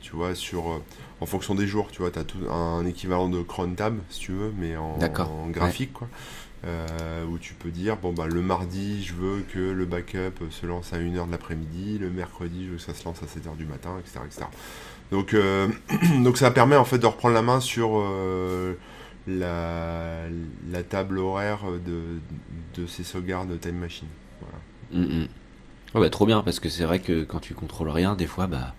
tu vois sur euh, en fonction des jours tu vois tu as tout un équivalent de cron tab si tu veux mais en, graphique quoi euh, où tu peux dire bon bah le mardi je veux que le backup se lance à 1h de l'après-midi, le mercredi je veux que ça se lance à 7h du matin, etc. etc. Donc, euh, donc ça permet en fait de reprendre la main sur euh, la, la table horaire de, de ces sauvegardes de Time Machine. Voilà. Mm, mm. Bah, trop bien, parce que c'est vrai que quand tu contrôles rien, des fois, bah,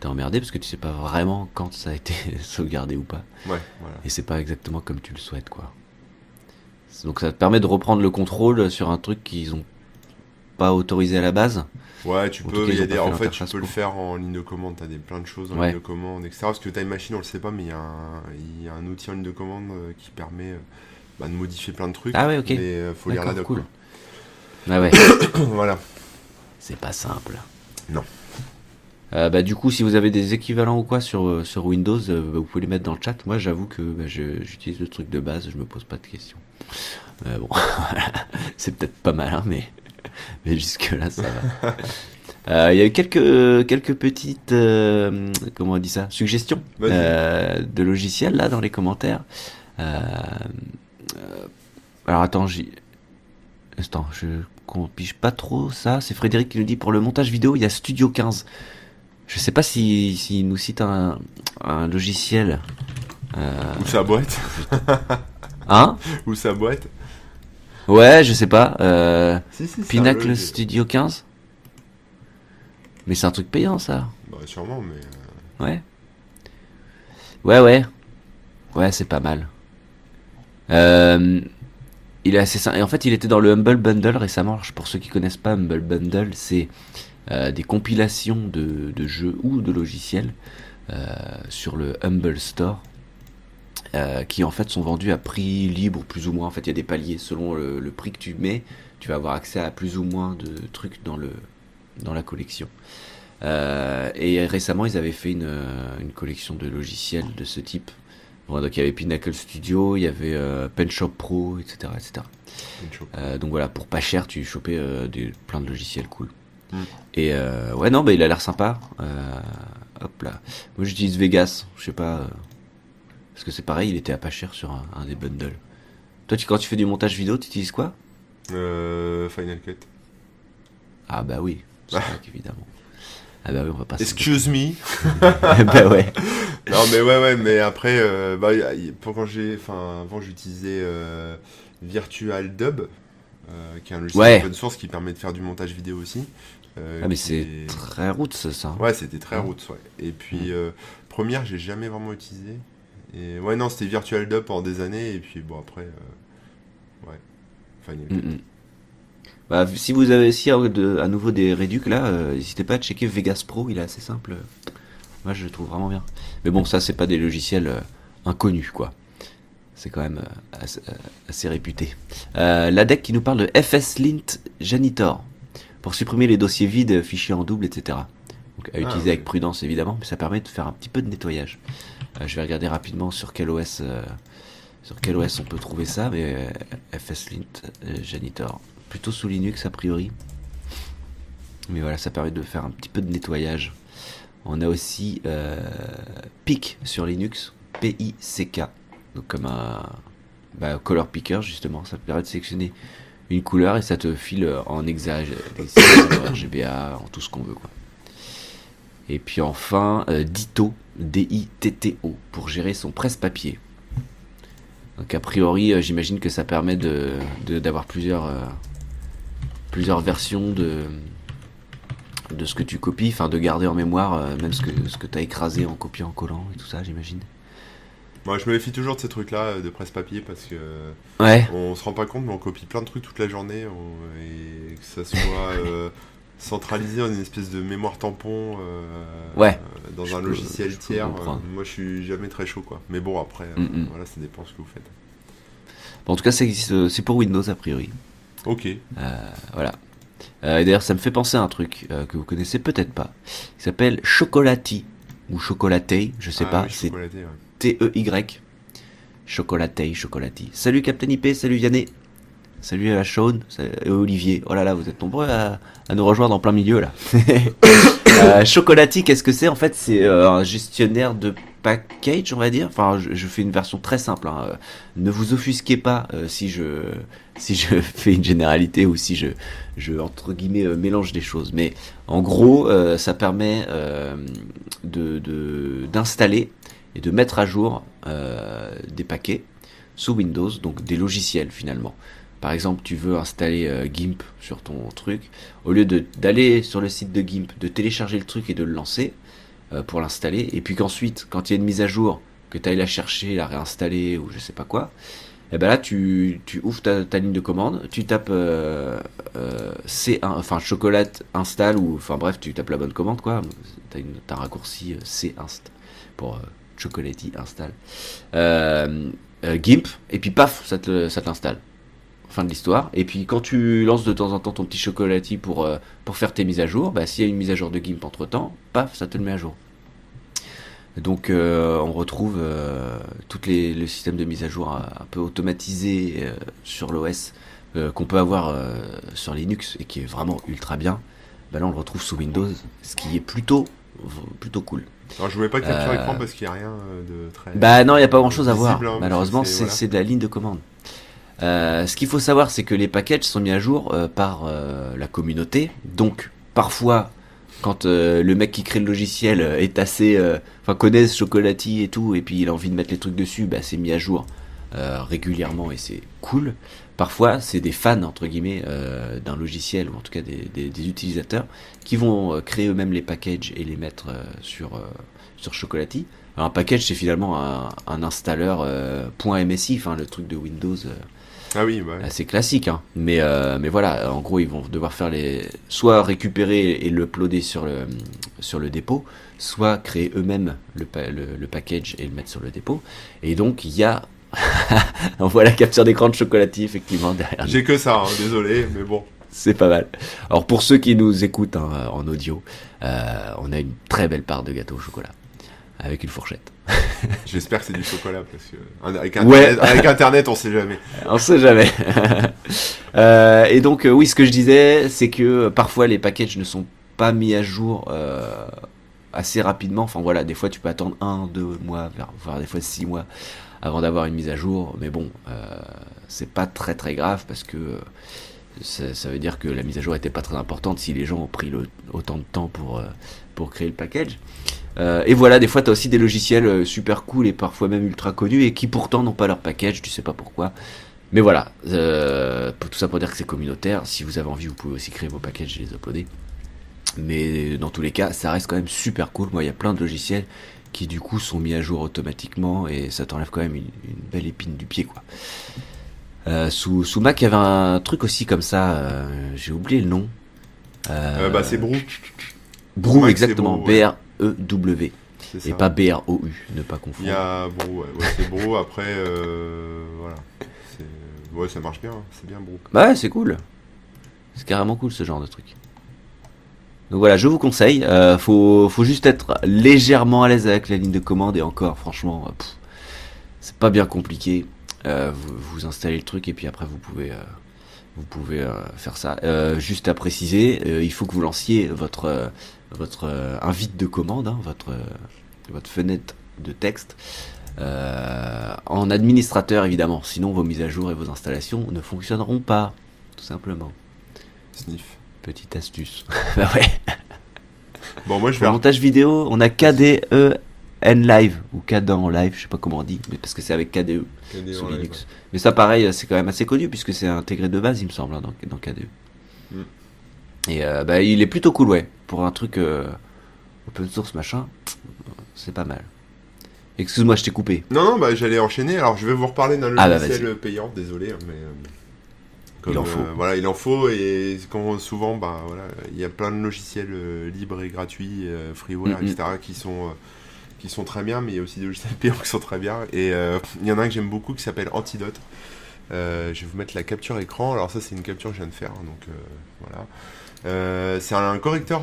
t'es emmerdé parce que tu sais pas vraiment quand ça a été sauvegardé ou pas. Ouais, voilà. Et c'est pas exactement comme tu le souhaites, quoi. Donc ça te permet de reprendre le contrôle sur un truc qu'ils ont pas autorisé à la base. Ouais, tu En peux, cas, y a des, en fait, tu peux le faire en ligne de commande, t'as des, plein de choses en Ouais. ligne de commande, etc. Parce que Time Machine, on le sait pas, mais il y, a un, il y a un outil en ligne de commande euh, qui permet euh, bah, de modifier plein de trucs. Ah ouais, ok. Mais euh, faut lire la doc. cool. Ah ouais, voilà. c'est pas simple. Non. Euh, bah, du coup, si vous avez des équivalents ou quoi sur, euh, sur Windows, euh, bah, vous pouvez les mettre dans le chat. Moi, j'avoue que bah, j'utilise le truc de base, je me pose pas de questions. Euh, bon, c'est peut-être pas malin, mais, mais jusque-là, ça va. Euh, Il y a eu quelques, quelques petites, euh, comment on dit ça, suggestions euh, de logiciels là dans les commentaires. Alors attends, j'y... Attends, je compige pas trop ça. C'est Frédéric qui nous dit pour le montage vidéo, il y a Studio 15. Je sais pas si s'il nous cite un, un logiciel. Euh, Ou sa boîte. hein? Ou sa boîte. Ouais, je sais pas. Euh, Si, si, Pinacle Studio 15 Mais c'est un truc payant ça. Bah, sûrement, mais. euh, Ouais. Ouais, ouais. Ouais, c'est pas mal. Euh, il est assez simple. Et en fait, il était dans le Humble Bundle récemment. Pour ceux qui connaissent pas Humble Bundle, c'est euh, des compilations de, jeux ou de logiciels euh, sur le Humble Store. euh, qui en fait sont vendus à prix libre plus ou moins. En fait, il y a des paliers selon le, prix que tu mets. Tu vas avoir accès à plus ou moins de trucs dans le dans la collection. Et récemment, ils avaient fait une, une collection de logiciels de ce type, Bon, donc il y avait Pinnacle Studio, il y avait euh, PenShop Pro, etc. etc. Euh, donc voilà, pour pas cher, tu chopais euh, des, plein de logiciels cool. Mm. Et euh, ouais, non, bah, il a l'air sympa. Hop là. Moi j'utilise Vegas, je sais pas. parce que c'est pareil, il était à pas cher sur un, un des bundles. Toi, tu, quand tu fais du montage vidéo, tu utilises quoi? Euh, Final Cut. Ah bah oui, c'est vrai qu'évidemment. Ah bah oui, on va pas Excuse me. bah ouais. non mais ouais ouais mais après euh, bah, quand j'ai enfin avant j'utilisais euh, Virtual Dub euh, qui est un logiciel Ouais. open source qui permet de faire du montage vidéo aussi euh, Ah mais c'est est- très route ça. ça. ouais c'était très route ouais et puis première j'ai jamais vraiment utilisé et ouais non c'était Virtual Dub pendant des années et puis bon après ouais Cut. Mm, mm. Bah, si vous avez si à, de- à nouveau des réducs là, euh, n'hésitez pas à checker Vegas Pro, il est assez simple. Moi je le trouve vraiment bien. Mais bon, ça c'est pas des logiciels euh, inconnus quoi. C'est quand même euh, assez, assez réputé. Euh, L'ADEC qui nous parle de FSLint Janitor pour supprimer les dossiers vides, fichiers en double, etc. Donc à utiliser oui. avec prudence évidemment, mais ça permet de faire un petit peu de nettoyage. Je vais regarder rapidement sur quel OS, sur quel OS on peut trouver ça, mais FSLint Janitor, plutôt sous Linux a priori. Mais voilà, ça permet de faire un petit peu de nettoyage. On a aussi euh, PIC sur Linux, P-I-C-K, donc comme un bah, color picker justement, ça permet de sélectionner une couleur et ça te file en hexage, en RGBA, en tout ce qu'on veut quoi. Et puis enfin, euh, Ditto, D-I-T-T-O, pour gérer son presse-papier. Donc a priori, euh, j'imagine que ça permet de de- d'avoir plusieurs euh, plusieurs versions de de ce que tu copies, enfin de garder en mémoire euh, même ce que ce que t'as écrasé en copiant, en collant et tout ça, j'imagine. moi je me méfie toujours de ces trucs là de presse papier parce que Ouais. On se rend pas compte, mais on copie plein de trucs toute la journée on- et que ça soit euh, centralisé en une espèce de mémoire tampon euh, Ouais. euh, dans Je un peux- logiciel tiers. euh, moi, je suis jamais très chaud, quoi. Mais bon, après, euh, Mm, mm. voilà, ça dépend ce que vous faites. Bon, en tout cas, c'est pour Windows a priori. Ok. Euh, voilà. Euh, et d'ailleurs, ça me fait penser à un truc euh, que vous connaissez peut-être pas. Il s'appelle Chocolati ou Chocolaté, je sais Ah pas. oui, c'est. T-E-Y. Chocolaté, Chocolati. Salut Captain IP, salut Vianney. Salut à Sean et Olivier. Oh là là, vous êtes nombreux à, à nous rejoindre en plein milieu là. euh, Chocolati, qu'est-ce que c'est En fait, c'est euh, un gestionnaire de package, on va dire. Enfin, je, je fais une version très simple. hein. Euh, Ne vous offusquez pas euh, si je si je fais une généralité ou si je je entre guillemets mélange des choses. Mais en gros, ça permet de de- d'installer et de mettre à jour des paquets sous Windows, donc des logiciels finalement. Par exemple, tu veux installer euh, GIMP sur ton truc, au lieu d'aller sur le site de GIMP, de télécharger le truc et de le lancer euh, pour l'installer, et puis qu'ensuite, quand il y a une mise à jour, que tu ailles la chercher, la réinstaller ou je sais pas quoi, et ben là tu, tu ouvres ta, ligne de commande, tu tapes euh, euh, C1, enfin chocolate install ou enfin bref tu tapes la bonne commande quoi, t'as t'as un raccourci C inst pour chocolati install, GIMP et puis paf ça te ça. Fin de l'histoire. Et puis quand tu lances de temps en temps ton petit chocolati pour euh, pour faire tes mises à jour, bah s'il y a une mise à jour de GIMP entre temps, paf ça te le met à jour. Donc euh, on retrouve euh, les le système de mise à jour un, peu automatisé sur l'OS qu'on peut avoir sur Linux et qui est vraiment ultra bien. Bah là on le retrouve sous Windows, ce qui est plutôt plutôt cool. Alors, je voulais pas capture écran parce qu'il y a rien de très. Bah non, il n'y a pas grand chose à voir. hein, Malheureusement, c'est- c'est voilà. c'est de la ligne de commande. Euh, ce qu'il faut savoir, c'est que les packages sont mis à jour euh, par euh, la communauté. Donc, parfois, quand le mec qui crée le logiciel est assez, enfin connaît ce et tout, et puis il a envie de mettre les trucs dessus, bah c'est mis à jour régulièrement et c'est cool. Parfois, c'est des fans entre guillemets d'un logiciel ou en tout cas des, utilisateurs qui vont créer eux-mêmes les packages et les mettre sur sur Chocolati. Un package, c'est finalement un, un installeur .msi, le truc de Windows Ah oui, bah. assez classique. Hein. Mais euh, mais voilà, en gros, ils vont devoir faire les soit récupérer et le uploader sur le sur le dépôt, soit créer eux-mêmes le, pa- le le package et le mettre sur le dépôt. Et donc il y a on voit la capture d'écran de Chocolati effectivement derrière. J'ai que ça, hein, désolé, mais bon. C'est pas mal. Alors pour ceux qui nous écoutent hein, en audio, euh, on a une très belle part de gâteau au chocolat. avec une fourchette. J'espère que c'est du chocolat parce que avec internet, avec internet on sait jamais. on sait jamais. euh, et donc oui, ce que je disais, c'est que parfois les packages ne sont pas mis à jour euh, assez rapidement. Enfin voilà, des fois tu peux attendre un, deux mois, voire des fois six mois avant d'avoir une mise à jour. Mais bon, euh, c'est pas très très grave parce que ça, ça, veut dire que la mise à jour était pas très importante si les gens ont pris le, autant de temps pour, euh, pour créer le package. Euh, et voilà, des fois tu as aussi des logiciels euh, super cool et parfois même ultra connus et qui pourtant n'ont pas leur package, tu sais pas pourquoi. Mais voilà, euh, tout ça pour dire que c'est communautaire. Si vous avez envie, vous pouvez aussi créer vos packages et les uploader. Mais dans tous les cas, ça reste quand même super cool. Moi, il y a plein de logiciels qui du coup sont mis à jour automatiquement et ça t'enlève quand même une, une, belle épine du pied quoi. Euh, sous, sous Mac, il y avait un truc aussi comme ça, euh, j'ai oublié le nom. Euh, bah c'est Brou. Brou, exactement, B-R-E-W. Et pas B-R-O-U, ne pas confondre. Il y a Brou, ouais, ouais c'est Brou, après, voilà. Ouais, ça marche bien, c'est bien Brou. Bah ouais, c'est cool. C'est carrément cool ce genre de truc. Donc voilà, je vous conseille. Euh, faut, faut juste être légèrement à l'aise avec la ligne de commande et encore, franchement, c'est pas bien compliqué. Euh, vous, vous, installez le truc et puis après vous pouvez, euh, vous pouvez euh, faire ça. juste à préciser, il faut que vous lanciez votre, votre invite de commande, hein, votre, votre fenêtre de texte. en administrateur évidemment, sinon vos mises à jour et vos installations ne fonctionneront pas, tout simplement. Sniff. Petite astuce. bah ouais. Bon, moi je vais. montage vidéo, on a KDE N live ou KDE en live, je sais pas comment on dit, mais parce que c'est avec KDE, KDE sur live, Linux. ouais. Mais ça, pareil, c'est quand même assez connu puisque c'est intégré de base, il me semble, hein, dans, dans KDE. Mm. Et euh, bah, il est plutôt cool, ouais. Pour un truc euh, open source machin, c'est pas mal. Excuse-moi, je t'ai coupé. Non, non, bah j'allais enchaîner. Alors je vais vous reparler d'un Ah, bah, logiciel payant, désolé, mais. euh, Il en euh, faut. voilà, il en faut et quand souvent, bah voilà, il y a plein de logiciels libres et gratuits, freeware, Mhm. etc., qui sont qui sont très bien, mais il y a aussi des logiciels payants qui sont très bien. Et euh, il y en a un que j'aime beaucoup qui s'appelle Antidote. Euh, je vais vous mettre la capture écran. Alors ça, c'est une capture que je viens de faire, hein, donc euh, voilà. Euh, c'est un correcteur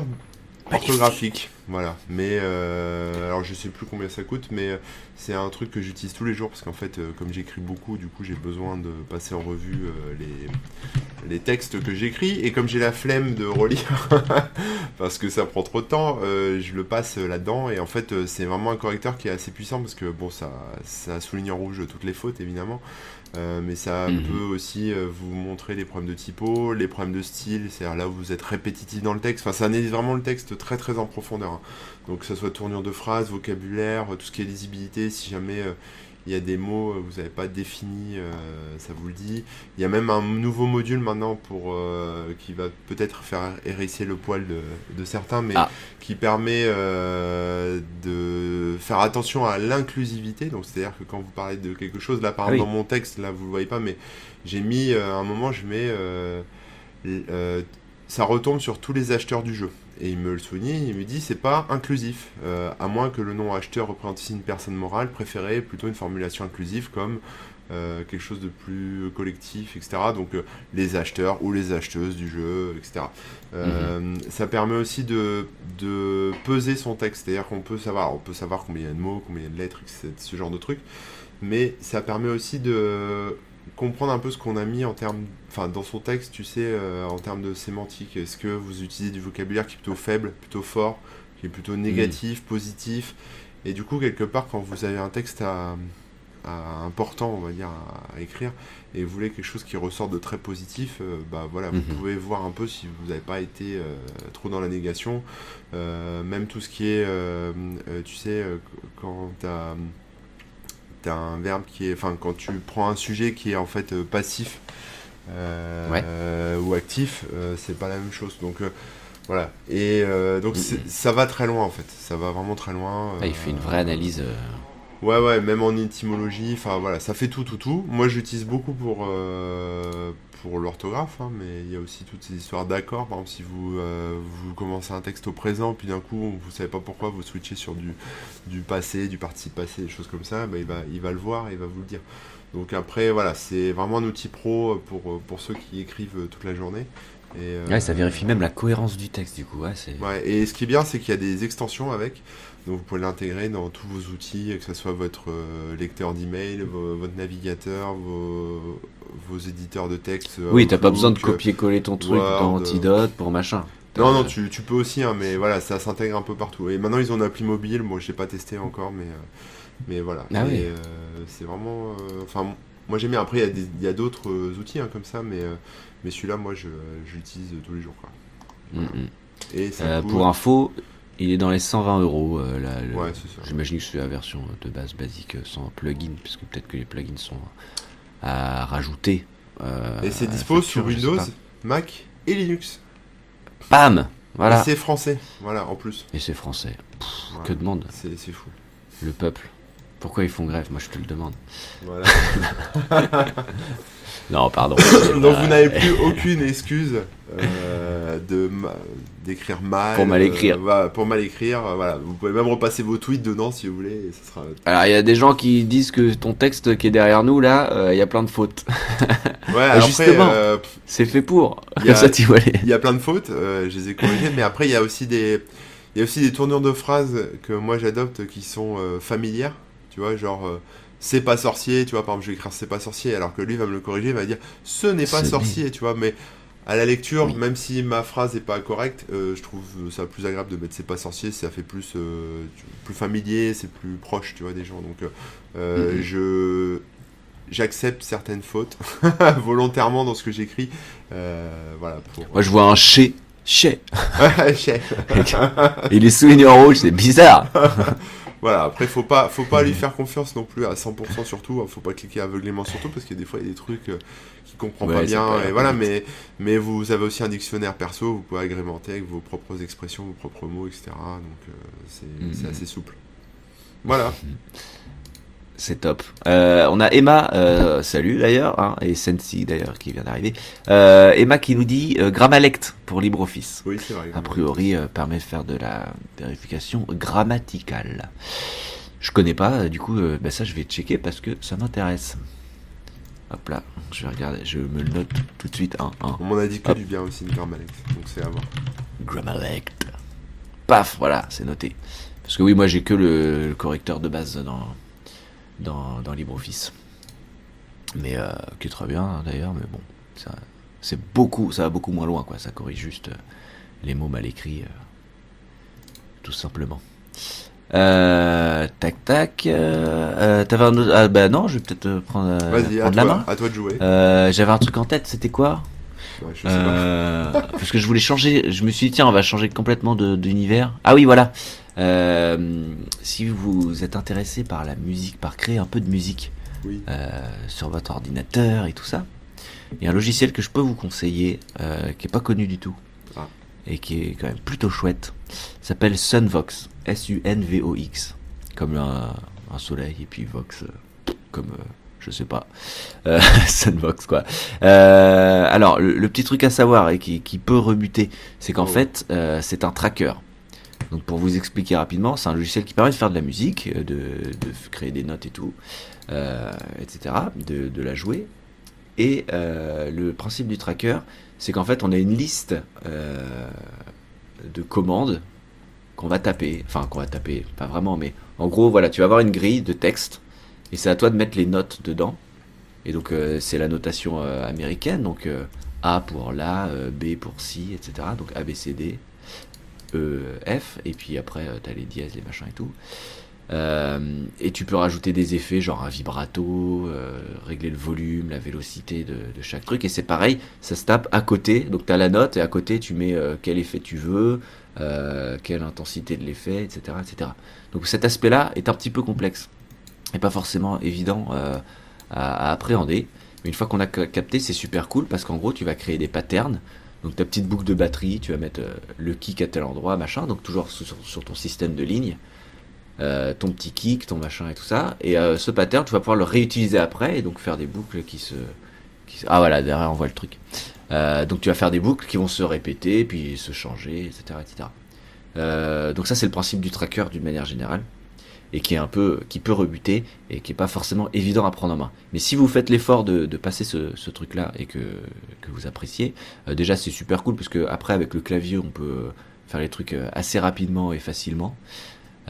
orthographique, voilà. Mais euh, alors je sais plus combien ça coûte, mais euh, c'est un truc que j'utilise tous les jours parce qu'en fait, euh, comme j'écris beaucoup, du coup, j'ai besoin de passer en revue euh, les les textes que j'écris et comme j'ai la flemme de relire parce que ça prend trop de temps, je le passe là-dedans et en fait, c'est vraiment un correcteur qui est assez puissant parce que bon, ça ça souligne en rouge toutes les fautes évidemment. Euh, mais ça Mhm. peut aussi euh, vous montrer les problèmes de typo, les problèmes de style, c'est-à-dire là où vous êtes répétitif dans le texte. Enfin, ça analyse vraiment le texte très très en profondeur. hein. Donc que ce soit tournure de phrase, vocabulaire, euh, tout ce qui est lisibilité, si jamais euh, il y a des mots euh, vous n'avez pas défini, euh, ça vous le dit. Il y a même un nouveau module maintenant pour euh, qui va peut-être faire hérisser le poil de, de certains, mais Ah. qui permet de faire attention à l'inclusivité. Donc c'est-à-dire que quand vous parlez de quelque chose, là par Ah exemple oui. dans mon texte, là vous le voyez pas, mais j'ai mis à un moment, je mets ça retombe sur tous les acheteurs du jeu. Et il me le souligne, il me dit c'est pas inclusif, euh, à moins que le nom acheteur représente une personne morale, préférez plutôt une formulation inclusive comme euh, quelque chose de plus collectif, etc. Donc euh, les acheteurs ou les acheteuses du jeu, etc. Euh, Ça permet aussi de, de peser son texte, c'est-à-dire qu'on peut savoir, on peut savoir combien il y a de mots, combien il y a de lettres, etc., ce genre de trucs. Mais ça permet aussi de comprendre un peu ce qu'on a mis en termes, enfin dans son texte, tu sais, euh, en termes de sémantique. Est-ce que vous utilisez du vocabulaire qui est plutôt faible, plutôt fort, qui est plutôt négatif, positif? Et du coup, quelque part, quand vous avez un texte à, à important, on va dire, à, à écrire, et vous voulez quelque chose qui ressort de très positif, euh, bah voilà, vous Mhm. pouvez voir un peu si vous n'avez pas été euh, trop dans la négation. Même tout ce qui est, tu sais, quand tu as, un verbe qui est, enfin, quand tu prends un sujet qui est en fait euh, passif euh, Ouais. ou actif, euh, c'est pas la même chose. Donc voilà. Et euh, donc ça va très loin en fait. Ça va vraiment très loin. Ah, il fait une vraie analyse. euh, Ouais, ouais, même en étymologie, enfin voilà, ça fait tout, tout, tout. Moi, j'utilise beaucoup pour, pour l'orthographe, hein, mais il y a aussi toutes ces histoires d'accords. Par exemple, si vous, euh, vous commencez un texte au présent, puis d'un coup, vous savez pas pourquoi, vous switchez sur du, du passé, du participe passé, des choses comme ça, bah, il, va, il va le voir et il va vous le dire. Donc après, voilà, c'est vraiment un outil pro pour, pour ceux qui écrivent toute la journée. Et, euh, Ouais, ça vérifie même la cohérence du texte, du coup. Ouais, c'est... Ouais, et ce qui est bien, c'est qu'il y a des extensions avec. Donc vous pouvez l'intégrer dans tous vos outils, que ce soit votre euh, lecteur d'email, vo- votre navigateur, vos, vos éditeurs de texte. euh, Oui, t'as pas besoin de copier-coller ton truc Word, dans euh, Antidote pour machin. Non, non, tu, tu peux aussi, hein, mais voilà, ça s'intègre un peu partout. Et maintenant, ils ont une appli mobile. Moi, je l'ai pas testé encore, mais, mais voilà. Ah oui. euh, c'est vraiment. euh, Enfin, moi, j'aime bien. Après, il y a d'autres outils hein, comme ça, mais, mais celui-là, moi, je, je l'utilise tous les jours. Quoi. mm, mm. Et ça Euh, pour info, il est dans les 120 euros. euh, là, le- Ouais, c'est ça. J'imagine que c'est la version de base basique euh, sans plugin, puisque peut-être que les plugins sont à rajouter. euh, Et c'est dispo facture, sur Windows. Mac et Linux. Bam Voilà. Et c'est français, voilà, en plus. Et c'est français. Voilà. Que demande C'est c'est fou. le peuple? Pourquoi ils font grève? Moi, je te le demande. Voilà. Non, pardon. Donc vous n'avez plus aucune excuse euh, de d'écrire mal. Pour mal écrire. euh, voilà, pour mal écrire, euh, voilà. Vous pouvez même repasser vos tweets dedans si vous voulez. Et ça sera. Alors, il y a des gens qui disent que ton texte qui est derrière nous, là, euh, il y a plein de fautes. Ouais, alors justement. C'est fait pour. Il y a- plein de fautes. je les ai corrigées, mais après il y a aussi des, il y a aussi des tournures de phrases que moi j'adopte qui sont euh, familières. Tu vois, genre. euh, c'est pas sorcier, tu vois, par exemple, je vais écrire c'est pas sorcier, alors que lui va me le corriger, il va dire ce n'est pas Ce sorcier, tu vois, mais à la lecture, Oui. même si ma phrase est pas correcte, euh, je trouve ça plus agréable de mettre c'est pas sorcier, ça fait plus, euh, plus familier, c'est plus proche, tu vois, des gens. Donc, euh, Mhm. je j'accepte certaines fautes volontairement dans ce que j'écris, voilà. Pour... Moi, je vois un chez. Chez. Chef. Et les soulignés en rouge, c'est bizarre. Voilà, après faut pas faut pas lui faire confiance non plus à 100% surtout, hein, faut pas cliquer aveuglément surtout parce que des fois il y a des trucs comprend Ouais, pas bien pas et voilà mais mais vous avez aussi un dictionnaire perso, vous pouvez agrémenter avec vos propres expressions, vos propres mots, etc. Donc euh, c'est Mhm. c'est assez souple. Voilà. C'est top. Euh, on a Emma, euh, salut d'ailleurs, hein, et Sensi d'ailleurs qui vient d'arriver. Euh, Emma qui nous dit Grammalect pour LibreOffice. Oui, c'est vrai. A priori, permet de faire de la vérification grammaticale. Je connais pas, du coup, bah, ça je vais checker parce que ça m'intéresse. Hop là, je vais regarder, je me le note tout de suite. Hein, hein. On m'en a dit que Hop. du bien aussi une Grammalect, donc c'est à voir. Grammalect. Paf, voilà, c'est noté. Parce que oui, moi j'ai que le, le correcteur de base dans, dans, dans LibreOffice. Mais euh, qui est très bien hein, d'ailleurs, mais bon, ça, c'est beaucoup, ça va beaucoup moins loin, quoi. Ça corrige juste euh, les mots mal écrits, euh, tout simplement. Euh, tac tac. Euh, euh, T'avais un autre. Ah bah non, je vais peut-être euh, prendre, euh, Vas-y, à prendre la toi, main. à toi de jouer. Euh, J'avais un truc en tête, c'était quoi? Ouais, je sais pas. parce que je voulais changer, je me suis dit tiens on va changer complètement de- d'univers. Ah oui voilà. Euh, si vous êtes intéressé par la musique, par créer un peu de musique Oui. euh, sur votre ordinateur et tout ça, il y a un logiciel que je peux vous conseiller euh, qui est pas connu du tout Ah. Et qui est quand même plutôt chouette. S'appelle Sunvox, S-U-N-V-O-X, comme un, un soleil et puis Vox euh, comme euh, je sais pas. Euh, Sunvox quoi. Alors le, le petit truc à savoir et qui, qui peut rebuter, c'est qu'en Oh. fait c'est un tracker. Donc pour vous expliquer rapidement, c'est un logiciel qui permet de faire de la musique, de, créer des notes et tout, euh, etc., de, de la jouer. Et euh, le principe du tracker, c'est qu'en fait on a une liste euh, de commandes qu'on va taper, enfin qu'on va taper, pas vraiment, mais en gros voilà, tu vas avoir une grille de texte et c'est à toi de mettre les notes dedans. Et donc euh, c'est la notation américaine, donc A pour euh, B pour si, etc. Donc A, B, C, D, E, F, et puis après euh, t'as les dièses, les machins et tout. Euh, et tu peux rajouter des effets genre un vibrato, euh, régler le volume, la vélocité de, chaque truc. Et c'est pareil, ça se tape à côté. Donc tu as la note et à côté tu mets euh, quel effet tu veux, quelle intensité de l'effet, etc., etc. Donc cet aspect-là est un petit peu complexe et pas forcément évident à, appréhender. Mais une fois qu'on a ca- capté, c'est super cool parce qu'en gros tu vas créer des patterns. Donc ta petite boucle de batterie, tu vas mettre le kick à tel endroit, machin, donc toujours sur ton système de ligne. Euh, ton petit kick, ton machin et tout ça. Et euh, ce pattern, tu vas pouvoir le réutiliser après et donc faire des boucles qui se. Ah voilà, derrière on voit le truc. Euh, donc tu vas faire des boucles qui vont se répéter, puis se changer, etc. etc. Donc ça c'est le principe du tracker d'une manière générale. et qui est un peu, qui peut rebuter et qui est pas forcément évident à prendre en main. Mais si vous faites l'effort de, passer ce, ce truc-là et que, que vous appréciez, déjà c'est super cool parce que après avec le clavier on peut faire les trucs assez rapidement et facilement.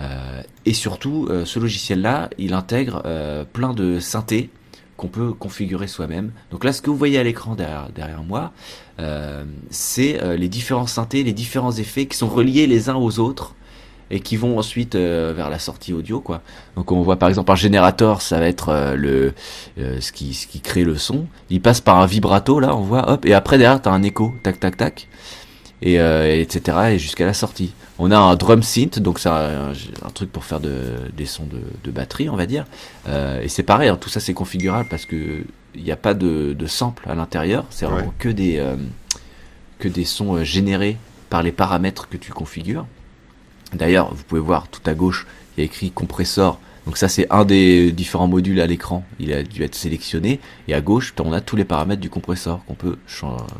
Euh, et surtout, euh, ce logiciel-là, il intègre euh, plein de synthés qu'on peut configurer soi-même. Donc là, ce que vous voyez à l'écran derrière, moi, c'est les différents synthés, les différents effets qui sont reliés les uns aux autres et qui vont ensuite vers la sortie audio quoi. Donc on voit par exemple un générateur, ça va être le ce qui ce qui crée le son. Il passe par un vibrato là, on voit hop et après derrière t'as un écho, tac tac tac et euh, etc et jusqu'à la sortie. On a un drum synth donc c'est un, un truc pour faire de, des sons de, de batterie on va dire. Euh, et c'est pareil, hein, tout ça c'est configurable parce que il n'y a pas de, de sample à l'intérieur, c'est vraiment Ouais. que des euh, que des sons générés par les paramètres que tu configures. D'ailleurs, vous pouvez voir tout à gauche, il y a écrit compresseur. Donc ça, c'est un des différents modules à l'écran. Il a dû être sélectionné. Et à gauche, on a tous les paramètres du compresseur qu'on peut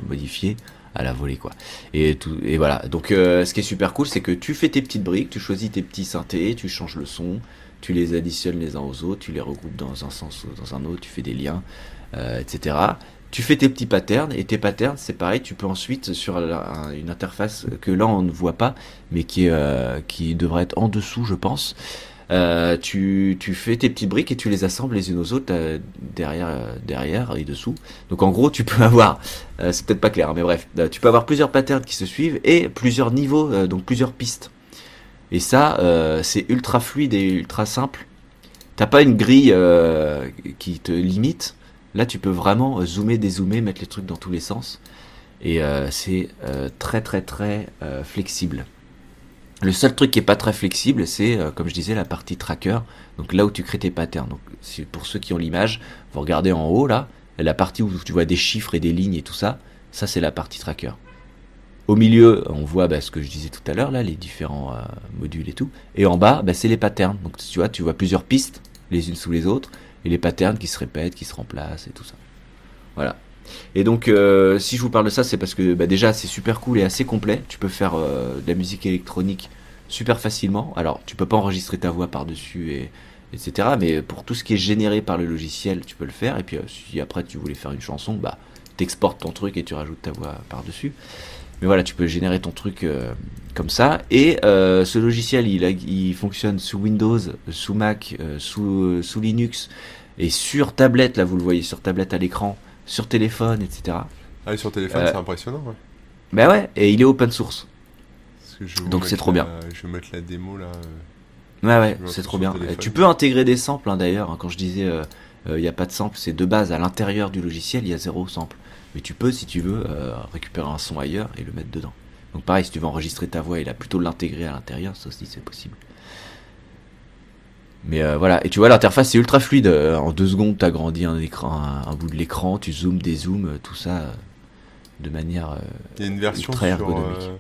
modifier à la volée, quoi. Et tout, et voilà. Donc, euh, ce qui est super cool, c'est que tu fais tes petites briques, tu choisis tes petits synthés, tu changes le son, tu les additionnes les uns aux autres, tu les regroupes dans un sens ou dans un autre, tu fais des liens, euh, etc. Tu fais tes petits patterns et tes patterns, c'est pareil, tu peux ensuite sur une interface que là on ne voit pas, mais qui euh, qui devrait être en dessous, je pense. Euh, tu, fais tes petites briques et tu les assembles les unes aux autres euh, derrière, euh, derrière et dessous. Donc en gros, tu peux avoir, c'est peut-être pas clair, hein, mais bref, tu peux avoir plusieurs patterns qui se suivent et plusieurs niveaux, donc plusieurs pistes. Et ça, c'est ultra fluide et ultra simple. T'as pas une grille qui te limite. Là, tu peux vraiment zoomer, dézoomer, mettre les trucs dans tous les sens. Et c'est très très très flexible. Le seul truc qui est pas très flexible, c'est euh, comme je disais la partie tracker. Donc là où tu crées tes patterns. Donc pour ceux qui ont l'image, vous regardez en haut là, la partie où tu vois des chiffres et des lignes et tout ça, ça c'est la partie tracker. Au milieu, on voit bah, ce que je disais tout à l'heure là, les différents euh, modules et tout. Et en bas, bah, c'est les patterns. Donc tu vois, tu vois plusieurs pistes les unes sous les autres et les patterns qui se répètent, qui se remplacent et tout ça. Voilà. Et donc, euh, si je vous parle de ça, c'est parce que bah, déjà, c'est super cool et assez complet. Tu peux faire euh, de la musique électronique super facilement. Alors, tu peux pas enregistrer ta voix par-dessus, et, etc. Mais pour tout ce qui est généré par le logiciel, tu peux le faire. Et puis, euh, si après tu voulais faire une chanson, bah, t'exportes ton truc et tu rajoutes ta voix par-dessus. Mais voilà, tu peux générer ton truc comme ça. Et ce logiciel, il, fonctionne sous Windows, sous Mac, sous Linux et sur tablette. Là, vous le voyez sur tablette à l'écran, sur téléphone, etc. Ah, et sur téléphone, Euh, c'est impressionnant, ouais. Bah ouais, et il est open source. Je donc c'est trop la- bien. Je vais mettre la démo là. euh. Ouais, ouais, c'est trop bien. téléphone. Tu peux intégrer des samples hein, d'ailleurs. hein, quand je disais euh, il n'y a pas de sample, c'est de base à l'intérieur du logiciel, il y a zéro sample. Mais tu peux, si tu veux, récupérer un son ailleurs et le mettre dedans. Donc pareil, si tu veux enregistrer ta voix et là plutôt l'intégrer à l'intérieur, ça aussi c'est possible. Mais euh, voilà, et tu vois l'interface c'est ultra fluide. Euh, En deux secondes, tu agrandis un écran, un, un bout de l'écran, tu zoomes, dézoomes, euh, tout ça de manière. Il y a une version sur, ergonomique.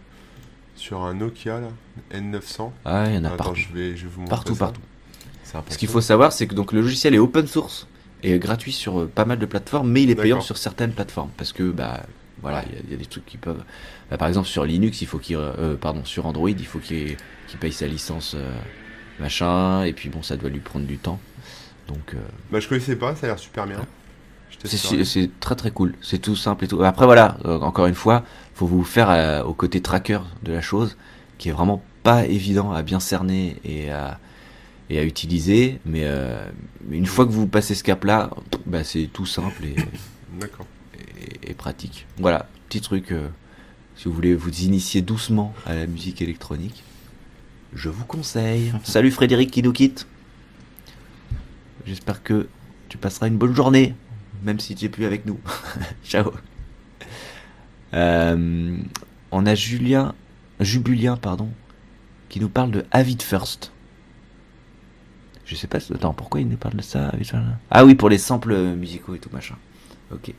sur un Nokia là, N900. Ah, il y en a Attends, partout. je vais, je vais vous montrer Partout, ça. partout. Ce qu'il faut savoir, c'est que donc le logiciel est open source et gratuit sur pas mal de plateformes, mais il est payant sur certaines plateformes parce que bah voilà, il y a- il y, a des trucs qui peuvent. bah, par exemple, sur Linux, il faut qu'il, euh, pardon, sur Android, il faut qu'il paye sa licence euh, machin, et puis bon, ça doit lui prendre du temps. Donc euh, Bah, je connaissais pas, ça a l'air super bien. C'est très très cool, c'est tout simple et tout. Après voilà, euh, encore une fois, faut vous faire euh, au côté tracker de la chose, qui est vraiment pas évident à bien cerner et à et à utiliser, mais une fois que vous passez ce cap-là, bah, c'est tout simple et, et- et pratique. Voilà, petit truc. si vous voulez vous initier doucement à la musique électronique, je vous conseille. Salut Frédéric qui nous quitte. J'espère que tu passeras une bonne journée, même si tu n'es plus avec nous. Ciao. Euh, on a Julien, Jubulien, pardon, qui nous parle de Avid First. Je sais pas, attends, pourquoi il nous parle de ça Ah oui, pour les samples musicaux et tout machin. Ok,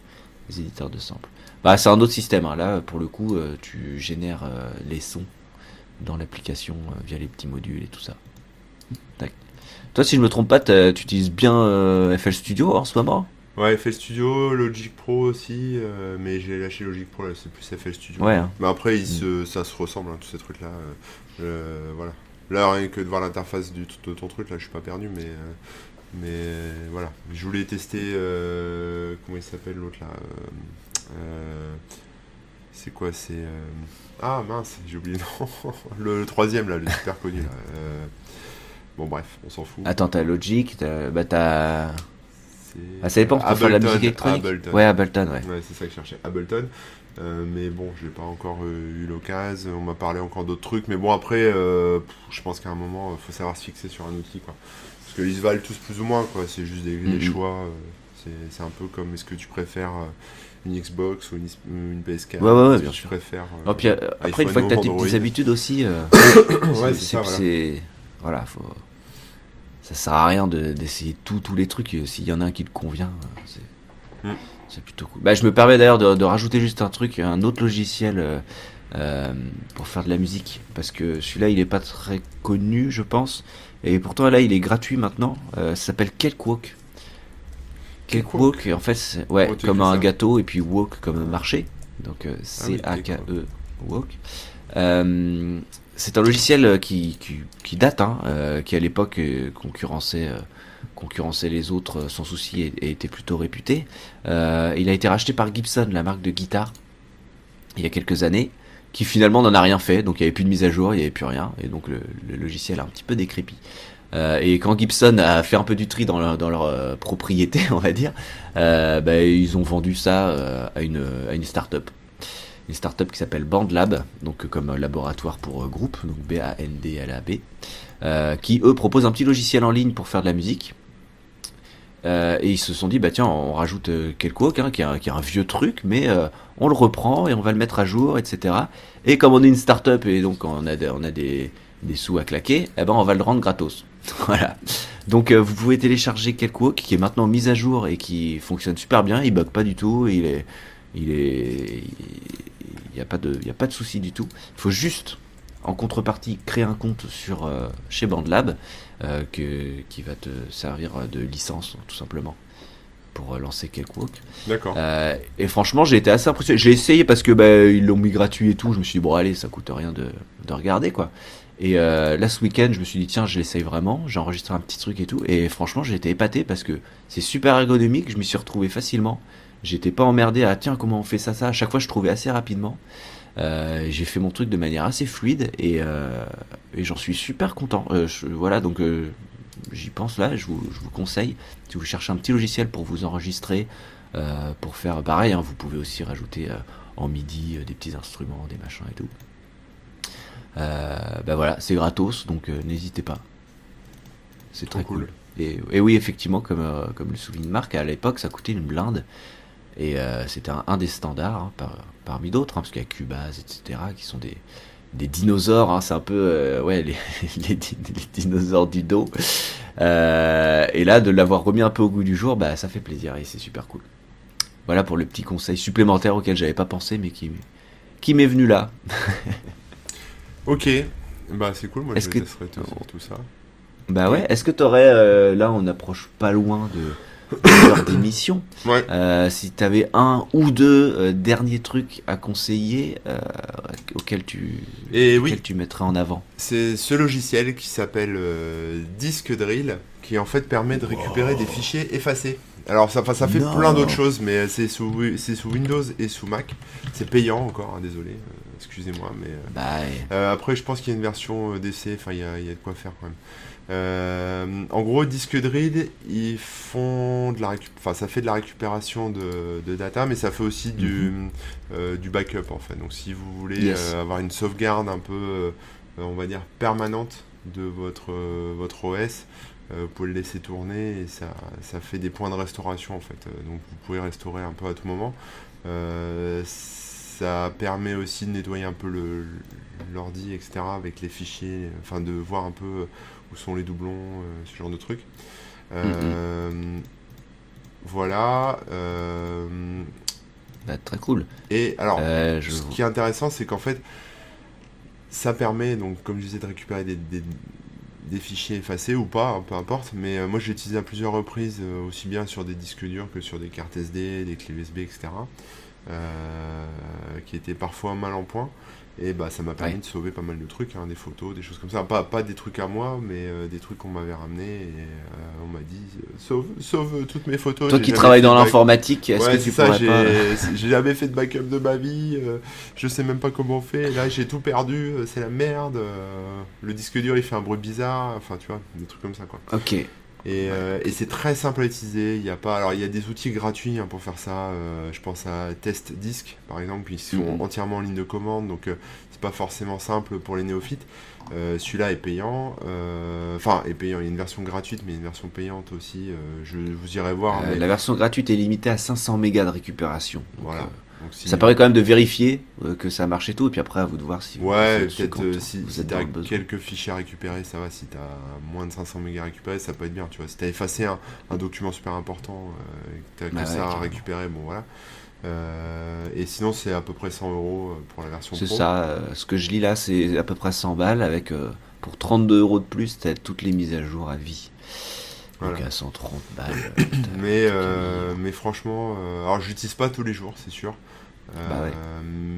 les éditeurs de samples. Bah, c'est un autre système. hein. Là, pour le coup, euh, tu génères euh, les sons dans l'application euh, via les petits modules et tout ça. Tac. Toi, si je me trompe pas, tu utilises bien euh, FL Studio en ce moment? Ouais, FL Studio, Logic Pro aussi, euh, mais j'ai lâché Logic Pro, là c'est plus FL Studio. Ouais. hein. Mais après, ils se- ça se ressemble, hein, tous ces trucs-là. euh, euh, voilà. Là, rien que de voir l'interface de ton truc, là, je suis pas perdu, mais. Mais voilà. Je voulais tester. Comment il s'appelle l'autre là C'est quoi C'est. Ah mince, j'ai oublié le, le, troisième là, le super connu là. Bon, bref, on s'en fout. Attends, t'as Logic, t'as. Bah, t'as. Ah, ça dépend, tu faire la musique électronique. Ableton. Ouais, Ableton, ouais. Ouais, c'est ça que je cherchais. Ableton. Euh, mais bon, j'ai pas encore euh, eu l'occasion. On m'a parlé encore d'autres trucs. Mais bon, après, euh, je pense qu'à un moment, il faut savoir se fixer sur un outil. Quoi. Parce qu'ils se valent tous plus ou moins. quoi. C'est juste des, mm-hmm. choix. c'est un peu comme est-ce que tu préfères une Xbox ou une, une PS4 Ouais, ouais, ouais bien sûr. Préfères, puis, après, une fois que tu as tes petites habitudes aussi, ouais, c'est voilà. voilà, faut ça sert à rien d'essayer tous les trucs. S'il y en a un qui te convient, mm. c'est plutôt cool. Bah, je me permets d'ailleurs de, rajouter juste un truc, un autre logiciel euh, euh, pour faire de la musique. Parce que celui-là, il est pas très connu, je pense. Et pourtant, là, il est gratuit maintenant. Euh, ça s'appelle Cakewalk. Cakewalk, en fait, c'est ouais, comme un gâteau et puis walk comme un marché. Donc, ah C-A-K-E, walk. C'est un logiciel euh, qui, qui, date, hein, euh, qui à l'époque euh, concurrençait, concurrençait les autres sans souci et, était plutôt réputé. il a été racheté par Gibson, la marque de guitare, il y a quelques années, qui finalement n'en a rien fait, donc il n'y avait plus de mise à jour, il n'y avait plus rien, et donc le, logiciel a un petit peu décrépit. Et quand Gibson a fait un peu du tri dans leur, dans leur propriété, on va dire, bah, ils ont vendu ça à une, à une start-up une startup qui s'appelle BandLab, donc comme laboratoire pour euh, groupe, donc B-A-N-D-L-A-B, euh, qui eux proposent un petit logiciel en ligne pour faire de la musique. Euh, et ils se sont dit, bah tiens, on rajoute quelque hein, qui, est un, qui, est un, vieux truc, mais on le reprend et on va le mettre à jour, etc. Et comme on est une startup et donc on a, on a des, des sous à claquer, eh ben on va le rendre gratos. voilà. Donc vous pouvez télécharger Cakewalk qui est maintenant mis à jour et qui fonctionne super bien, il bug pas du tout, il est il est il n'y a pas de, il a pas de souci du tout. Il faut juste, en contrepartie, créer un compte sur euh, chez BandLab euh, que, qui va te servir de licence, tout simplement, pour euh, lancer Cakewalk. D'accord. et franchement, j'ai été assez impressionné. J'ai essayé parce que bah, ils l'ont mis gratuit et tout. Je me suis dit bon allez, ça coûte rien de, de regarder quoi. Et là, ce week-end, je me suis dit, tiens, je l'essaye vraiment. J'ai enregistré un petit truc et tout. Et franchement, j'ai été épaté parce que c'est super ergonomique. Je m'y suis retrouvé facilement. J'étais pas emmerdé à tiens comment on fait ça ça. À chaque fois je trouvais assez rapidement. Euh, j'ai fait mon truc de manière assez fluide et, euh, j'en suis super content. Euh, voilà donc j'y pense là. Je vous, je vous, conseille si vous cherchez un petit logiciel pour vous enregistrer, pour faire pareil. Hein, vous pouvez aussi rajouter en midi des petits instruments, des machins et tout. Ben voilà, c'est gratos donc n'hésitez pas. C'est très cool. Et, et, oui, effectivement, comme, comme le souligne Marc, à l'époque, ça coûtait une blinde. Et euh, c'était un, des standards hein, parmi d'autres, hein, parce qu'il y a Cubase, etc., qui sont des, des dinosaures. Hein, c'est un peu euh, ouais les, les, dinosaures du dos. Euh, et là, de l'avoir remis un peu au goût du jour, bah ça fait plaisir et c'est super cool. Voilà pour le petit conseil supplémentaire auquel j'avais pas pensé, mais qui qui m'est venu là. ok, bah c'est cool. Moi, je que... tout ça. Bah ouais. Est-ce que t'aurais là, on approche pas loin de d'émission. Euh, si tu avais un ou deux euh, derniers trucs à conseiller euh, auxquels, tu, Et oui. tu mettrais en avant. C'est ce logiciel qui s'appelle Disk Drill qui en fait permet de récupérer des fichiers effacés. Alors ça, ça fait plein d'autres choses, mais c'est sous, sous Windows et sous Mac. C'est payant encore, hein, désolé, excusez-moi. mais bah, Après je pense qu'il y a une version DC, enfin il y a, y a de quoi faire quand même. Euh, en gros, Disque Drill, ils font de la enfin, ça fait de la récupération de, data, mais ça fait aussi du, mhm. euh, du backup en fait. Donc, si vous voulez euh, avoir une sauvegarde un peu, on va dire, permanente de votre, votre OS, vous pouvez le laisser tourner et ça, ça, fait des points de restauration en fait. Donc, vous pouvez restaurer un peu à tout moment. Ça permet aussi de nettoyer un peu l'ordi, etc., avec les fichiers, enfin de voir un peu où sont les doublons, euh, ce genre de trucs. Euh, voilà. Euh, bah, très cool. Et alors, ce qui est intéressant, c'est qu'en fait, ça permet, donc, comme je disais, de récupérer des, des, fichiers effacés ou pas, hein, peu importe. Mais moi, j'ai utilisé à plusieurs reprises, aussi bien sur des disques durs que sur des cartes SD, des clés USB, etc. euh, qui était parfois mal en point. Et bah ça m'a permis Ouais. de sauver pas mal de trucs, hein, des photos, des choses comme ça. Pas, pas des trucs à moi, mais euh, des trucs qu'on m'avait ramenés. Et euh, on m'a dit sauve, sauve toutes mes photos. Toi qui travailles dans l'informatique, est-ce Ouais, que tu ça, pourrais j'ai pas... j'ai jamais fait de backup de ma vie, euh, je sais même pas comment on fait, là j'ai tout perdu, c'est la merde, le disque dur il fait un bruit bizarre, enfin tu vois, des trucs comme ça quoi. Ok. Et, euh, et c'est très simple à utiliser. Il y a pas, alors il y a des outils gratuits hein, pour faire ça. euh, je pense à Test Disk par exemple, ils sont Mhm. entièrement en ligne de commande, donc euh, c'est pas forcément simple pour les néophytes. Euh, Celui-là est payant, euh, enfin est payant. Il y a une version gratuite, mais une version payante aussi. euh, je vous irai voir. Mais La version gratuite est limitée à 500 mégas de récupération. Donc, voilà. Donc, si- Ça permet quand même de vérifier euh, que ça marche et tout, et puis après à vous de voir si vous- Ouais, si- euh, si, vous si êtes le besoin. quelques fichiers à récupérer, ça va. Si t'as moins de 500 mégas à récupérer, ça peut être bien. Tu vois, si t'as effacé un, un document super important euh, et que t'as que Bah ouais, ça à récupérer, bon voilà. Euh, et sinon, c'est à peu près 100 euros pour la version C'est pro. ça, euh, ce que je lis là, c'est à peu près 100 balles avec pour 32 euros de plus, t'as toutes les mises à jour à vie. Donc Voilà. à 130 balles. euh, Mais, euh, mais franchement, euh, alors j'utilise pas tous les jours, c'est sûr. Euh, Bah ouais.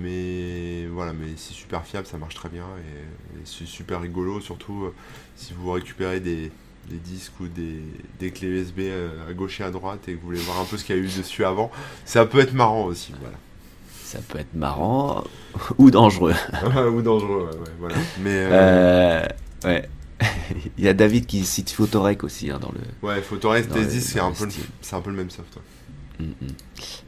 Mais voilà, mais c'est super fiable, ça marche très bien et, et c'est super rigolo, surtout si vous récupérez des, des disques ou des, des clés USB à gauche et à droite et que vous voulez voir un peu ce qu'il y a eu dessus avant. Ça peut être marrant aussi, voilà. Ça peut être marrant ou dangereux. ou dangereux, ouais, ouais, voilà. Mais ouais. Il y a David qui cite Photorec aussi hein, dans le. ouais, les- Disk, c'est un, peu le- un peu le même soft. Mm, mm.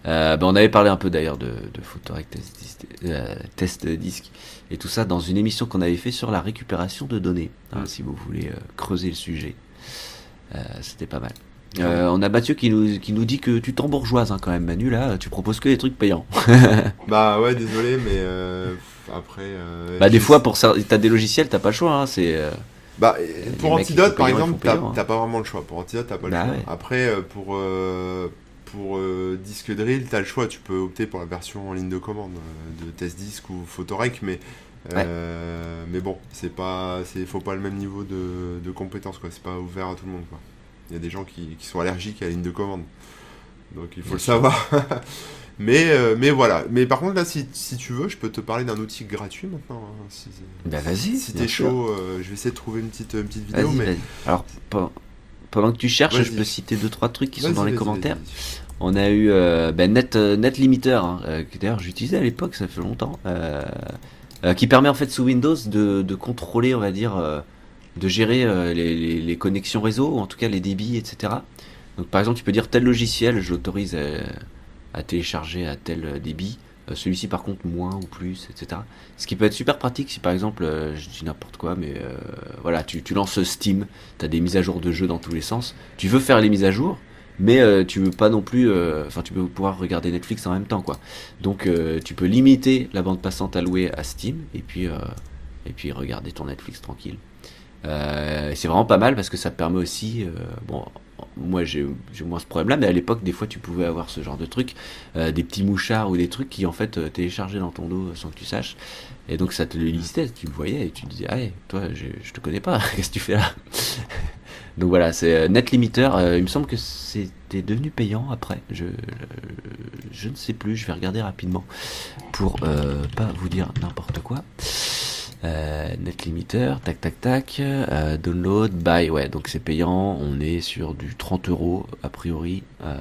Euh, ben, on avait parlé un peu d'ailleurs de, de Photorec test, euh, test disque et tout ça dans une émission qu'on avait fait sur la récupération de données. hein, Mm. Si vous voulez euh, creuser le sujet, Euh, c'était pas mal. Euh, on a Mathieu qui nous, qui nous dit que tu t'embourgeoises hein, quand même, Manu. Là, tu proposes que des trucs payants. Bah ouais, désolé, mais euh, après. euh, bah, des fois, pour ça, t'as des logiciels, t'as pas le choix. Hein, c'est. Bah, les pour Antidote, par exemple, t'as hein. pas vraiment le choix. Pour Antidote, t'as pas le Bah choix. ouais. Après, euh, pour, euh, pour euh, Disque Drill, t'as le choix. Tu peux opter pour la version en ligne de commande de Test Disk ou Photorec, mais. euh, Mais bon, c'est pas, c'est, faut pas le même niveau de, de compétence, quoi. C'est pas ouvert à tout le monde, quoi. Il y a des gens qui, qui sont allergiques à la ligne de commande, donc il faut Bien le sûr. savoir. mais, euh, mais voilà. Mais par contre, là, si, si tu veux, je peux te parler d'un outil gratuit maintenant. hein, si, Bah, vas-y. si t'es chaud, euh, je vais essayer de trouver une petite, une petite vidéo. Mais... Alors, pe- pendant que tu cherches, je peux citer deux trois trucs qui sont dans les commentaires. On a eu euh, ben, Net, euh, Net Limiter, hein, que d'ailleurs j'utilisais à l'époque, ça fait longtemps, qui permet en fait sous Windows de, de contrôler, on va dire, de gérer les, les- les connexions réseau, ou en tout cas les débits, etc. Donc par exemple, tu peux dire tel logiciel, je l'autorise à, à télécharger à tel euh, débit, euh, celui-ci par contre moins ou plus, etc. Ce qui peut être super pratique si par exemple, euh, je dis n'importe quoi, mais voilà, tu, lances Steam, tu as des mises à jour de jeux dans tous les sens, tu veux faire les mises à jour, mais tu veux pas non plus enfin tu veux pouvoir regarder Netflix en même temps quoi. Donc tu peux limiter la bande passante allouée à Steam et puis et puis regarder ton Netflix tranquille. C'est vraiment pas mal parce que ça permet aussi bon moi j'ai moins ce problème là mais à l'époque des fois tu pouvais avoir ce genre de truc euh, des petits mouchards ou des trucs qui en fait euh, téléchargeaient dans ton dos sans que tu saches et donc ça te le listait tu le voyais et tu disais ah toi je, te connais pas qu'est-ce que tu fais là? Donc voilà, c'est euh, Net Limiter. euh, il me semble que c'était devenu payant après. Je, ne sais plus. Je vais regarder rapidement pour pas vous dire n'importe quoi. Euh, Net Limiter, tac tac tac. euh, download, buy. Ouais, donc c'est payant. On est sur du 30 euros a priori. euh,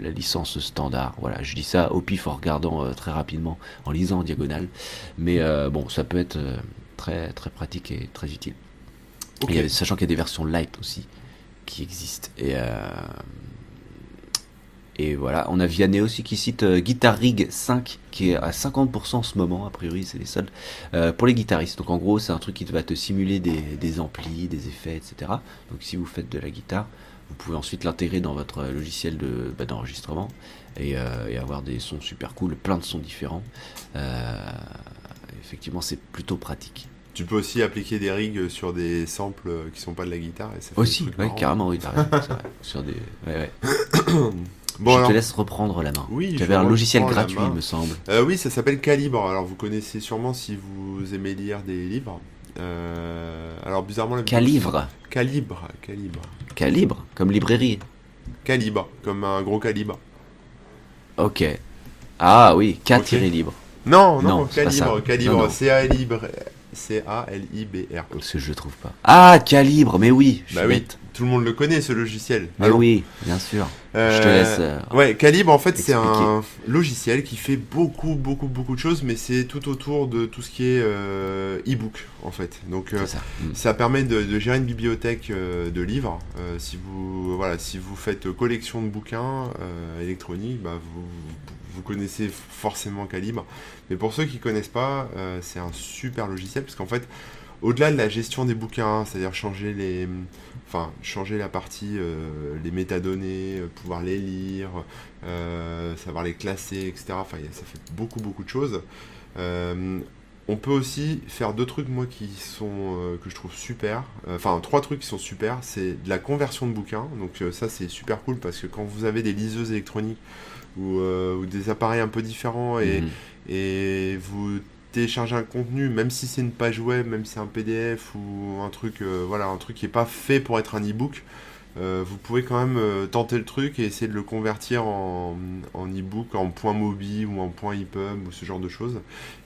la licence standard. Voilà, je dis ça au pif en regardant euh, très rapidement, en lisant en diagonale. Mais euh, bon, ça peut être euh, très très pratique et très utile. Et, sachant qu'il y a des versions light aussi qui existent. Et, euh, et voilà, on a Vianney aussi qui cite euh, Guitar Rig 5 qui est à 50% en ce moment, a priori c'est les soldes, euh, pour les guitaristes. Donc en gros c'est un truc qui va te simuler des, des amplis, des effets, etc. Donc si vous faites de la guitare, vous pouvez ensuite l'intégrer dans votre logiciel de, bah, d'enregistrement et, euh, et avoir des sons super cool, plein de sons différents. Euh, effectivement c'est plutôt pratique. Tu peux aussi appliquer des rigs sur des samples euh, qui sont pas de la guitare. Et ça fait Aussi, ouais, carrément, oui, t'as raison, c'est vrai. Sur des... ouais, ouais. Bon, je alors, te laisse reprendre la main. Oui, tu je avais un logiciel gratuit, il me semble. euh, oui, ça s'appelle Calibre. Alors, vous connaissez sûrement si vous aimez lire des livres. Euh, alors, bizarrement, la Calibre. Calibre, calibre. Calibre, comme librairie. Calibre, comme un gros calibre. Ok. Ah oui, K-libre. Non, non, Calibre, Calibre, C-A-Libre. C-A-L-I-B-R. Ce je trouve pas. Ah, Calibre, mais oui. Bah oui, tout le monde le connaît ce logiciel. Mais oui, bien sûr. je te laisse. Euh, ouais, Calibre en fait c'est un logiciel qui fait beaucoup, beaucoup, beaucoup de choses, mais c'est tout autour de tout ce qui est euh, e-book en fait. Donc euh, ça. permet de, gérer une bibliothèque de livres. si vous voilà, si vous faites collection de bouquins électroniques, bah, vous, vous connaissez forcément Calibre. Mais pour ceux qui ne connaissent pas, euh, c'est un super logiciel parce qu'en fait, au-delà de la gestion des bouquins, c'est-à-dire changer les, enfin changer la partie, euh, les métadonnées, euh, pouvoir les lire, savoir les classer, etc. Enfin, ça fait beaucoup beaucoup de choses. on peut aussi faire deux trucs moi qui sont que je trouve super. Enfin trois trucs qui sont super. C'est de la conversion de bouquins. Donc ça c'est super cool parce que quand vous avez des liseuses électroniques euh, ou, des appareils un peu différents et, mhm. et vous téléchargez un contenu, même si c'est une page web, même si c'est un PDF ou un truc, euh, voilà, un truc qui n'est pas fait pour être un e-book, euh, vous pouvez quand même tenter le truc et essayer de le convertir en, en e-book, en point mobile ou en point EPUB ou ce genre de choses,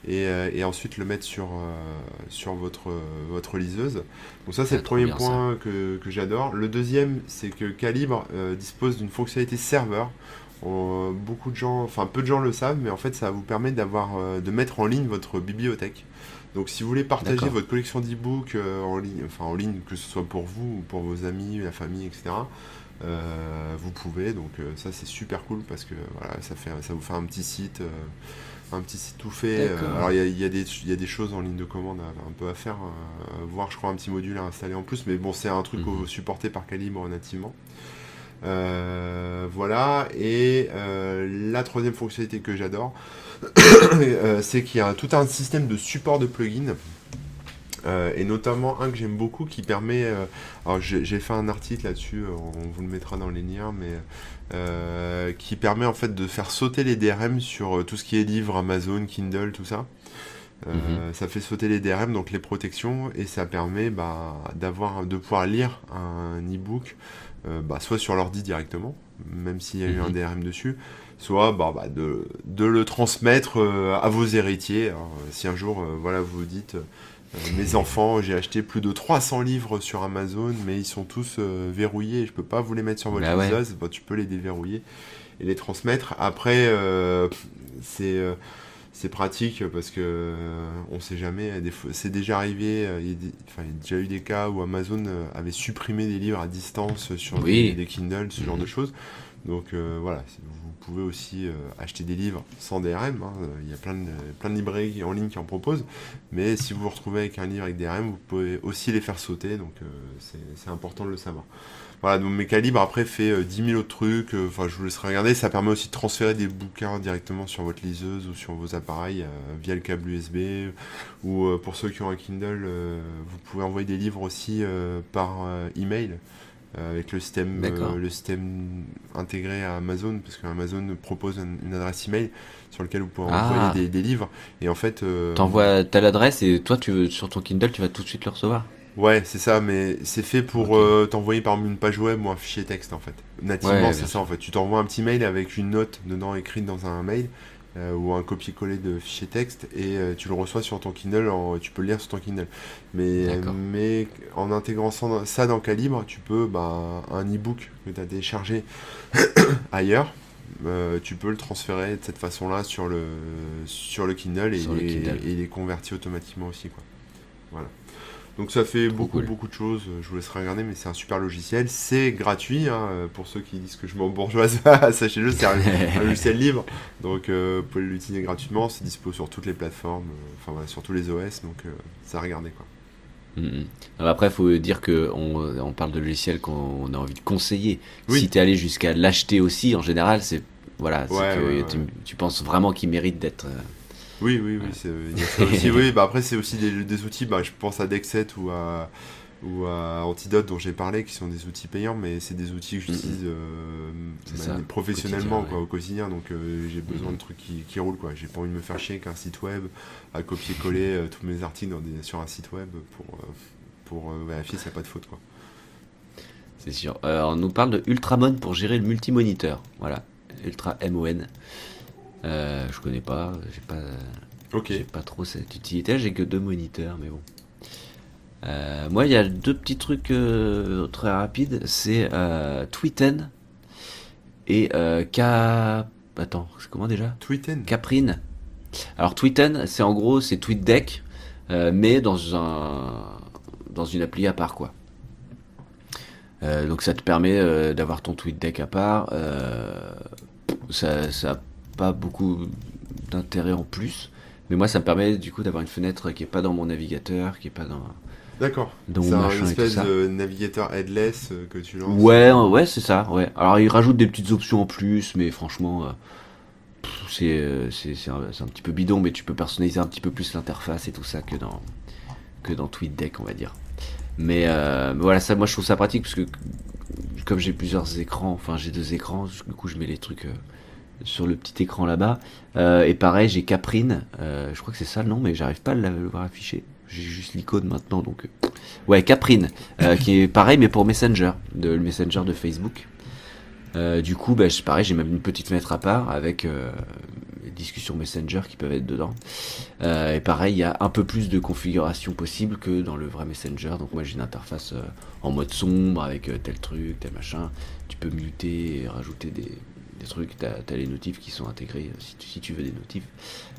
et, et ensuite le mettre sur, sur votre, votre liseuse. Donc ça c'est le premier point que, que j'adore. Le deuxième c'est que Calibre dispose d'une fonctionnalité serveur beaucoup de gens, enfin peu de gens le savent, mais en fait ça vous permet d'avoir, euh, de mettre en ligne votre bibliothèque. Donc si vous voulez partager votre collection d'e-books euh, en ligne, enfin en ligne, que ce soit pour vous ou pour vos amis, la famille, etc. Euh, vous pouvez, donc ça c'est super cool parce que voilà, ça, fait, ça vous fait un petit site, un petit site tout fait. alors il y a, y, a des choses en ligne de commande un peu à faire, voir je crois un petit module à installer en plus, mais bon c'est un truc mhm. supporté par Calibre nativement. Euh, voilà, et euh, la troisième fonctionnalité que j'adore, euh, c'est qu'il y a tout un système de support de plugins. et notamment un que j'aime beaucoup qui permet. alors j'ai fait un article là-dessus, on vous le mettra dans les liens, mais qui permet en fait de faire sauter les DRM sur tout ce qui est livre, Amazon, Kindle, tout ça. Mhm. Ça fait sauter les DRM, donc les protections, et ça permet bah, d'avoir, de pouvoir lire un e-book euh, bah, soit sur l'ordi directement, même s'il y a eu un DRM mhm. dessus, soit bah, bah, de, de, le transmettre euh, à vos héritiers. si un jour, euh, voilà, vous vous dites, mes enfants, j'ai acheté plus de 300 livres sur Amazon, mais ils sont tous verrouillés, je peux pas vous les mettre sur votre bah tu peux les déverrouiller et les transmettre. Après, c'est c'est pratique parce que euh, on sait jamais. C'est déjà arrivé, euh, il, y a déjà eu des cas où Amazon euh, avait supprimé des livres à distance sur des, Kindle, ce genre de mhm. choses. Donc voilà, vous pouvez aussi acheter des livres sans DRM. Hein. Il y a plein de, plein de librairies en ligne qui en proposent. Mais si vous vous retrouvez avec un livre avec DRM, vous pouvez aussi les faire sauter. Donc c'est important de le savoir. Voilà, donc mes calibres après fait 10 euh, 000 autres trucs. Euh, enfin, je vous laisserai regarder. Ça permet aussi de transférer des bouquins directement sur votre liseuse ou sur vos appareils euh, via le câble USB. Ou pour ceux qui ont un Kindle, vous pouvez envoyer des livres aussi par email avec le système, le système intégré à Amazon, parce qu'Amazon propose une adresse email sur lequel vous pouvez envoyer ah. des, livres. Et en fait, t'envoies telle adresse et toi, tu veux, sur ton Kindle, tu vas tout de suite le recevoir. Ouais, c'est ça, mais c'est fait pour euh, t'envoyer par une page web ou un fichier texte en fait. Nativement, c'est ça en fait. Tu t'envoies un petit mail avec une note dedans écrite dans un mail euh, ou un copier-coller de fichier texte et euh, tu le reçois sur ton Kindle, tu peux le lire sur ton Kindle. Mais, mais en intégrant ça dans Calibre, tu peux bah, un e-book que tu as téléchargé ailleurs. tu peux le transférer de cette façon-là sur le, sur le Kindle et, le Kindle. et, il est converti automatiquement aussi. Quoi. Voilà. Donc ça fait beaucoup beaucoup de choses, je vous laisserai regarder, mais c'est un super logiciel, c'est gratuit, hein, pour ceux qui disent que je m'embourgeoise, sachez-le, c'est un, logiciel libre, donc euh, vous pouvez l'utiliser gratuitement, c'est dispo sur toutes les plateformes, euh, enfin voilà, sur tous les OS, donc euh, ça à regarder quoi. Mm, mm. après, il faut dire qu'on on parle de logiciel qu'on a envie de conseiller. Si tu es allé jusqu'à l'acheter aussi, en général, c'est voilà, que tu, tu, penses vraiment qu'il mérite d'être oui, oui, oui. c'est aussi, oui, bah après, c'est aussi des, outils, bah, je pense à Dexet ou à, ou à Antidote dont j'ai parlé, qui sont des outils payants, mais c'est des outils que j'utilise euh, bah, professionnellement quoi, au quotidien. Donc euh, j'ai besoin de trucs qui, qui roulent. quoi. J'ai pas envie de me faire chier avec un site web, à copier-coller euh, tous mes articles sur un site web pour, pour vérifier s'il n'y a pas de faute. quoi. C'est sûr. on nous parle de Ultramon pour gérer le multimoniteur. Voilà, Ultra MON. Euh, je connais pas, j'ai pas, pas trop cette utilité. J'ai que deux moniteurs, mais bon. Euh, moi, il y a deux petits trucs euh, très rapides. C'est euh, Tweeten et euh, K. Attends, c'est comment déjà? Tweeten. Caprine. Alors Tweeten, c'est en gros c'est TweetDeck, mais dans un dans une appli à part quoi. Donc ça te permet d'avoir ton TweetDeck à part. ça pas beaucoup d'intérêt en plus, mais moi ça me permet du coup d'avoir une fenêtre qui est pas dans mon navigateur, qui est pas dans D'accord. dans C'est un espèce de navigateur headless euh, que tu lances. Ouais, ouais, c'est ça, ouais. Alors, il rajoute des petites options en plus, mais franchement, euh, c'est euh, c'est c'est un, un petit peu bidon, mais tu peux personnaliser un petit peu plus l'interface et tout ça que dans, que dans TweetDeck, on va dire. Mais euh, voilà, ça, moi, je trouve ça pratique parce que comme j'ai plusieurs écrans, enfin, j'ai deux écrans, du coup, je mets les trucs euh, sur le petit écran là-bas. Euh, et pareil, j'ai Caprine, euh, je crois que c'est ça le nom, mais j'arrive pas à le voir affiché. J'ai juste l'icône maintenant, donc. euh, Ouais, Caprine, euh, qui est pareil, mais pour Messenger, de, le Messenger de Facebook. Euh, du coup, bah, c'est pareil, j'ai même une petite fenêtre à part avec euh, les discussions Messenger qui peuvent être dedans. Euh, et pareil, il y a un peu plus de configuration possible que dans le vrai Messenger. Donc moi, j'ai une interface euh, en mode sombre avec euh, tel truc, tel machin. Tu peux muter et rajouter des, des trucs. T'as as les notifs qui sont intégrés si tu, si tu veux des notifs.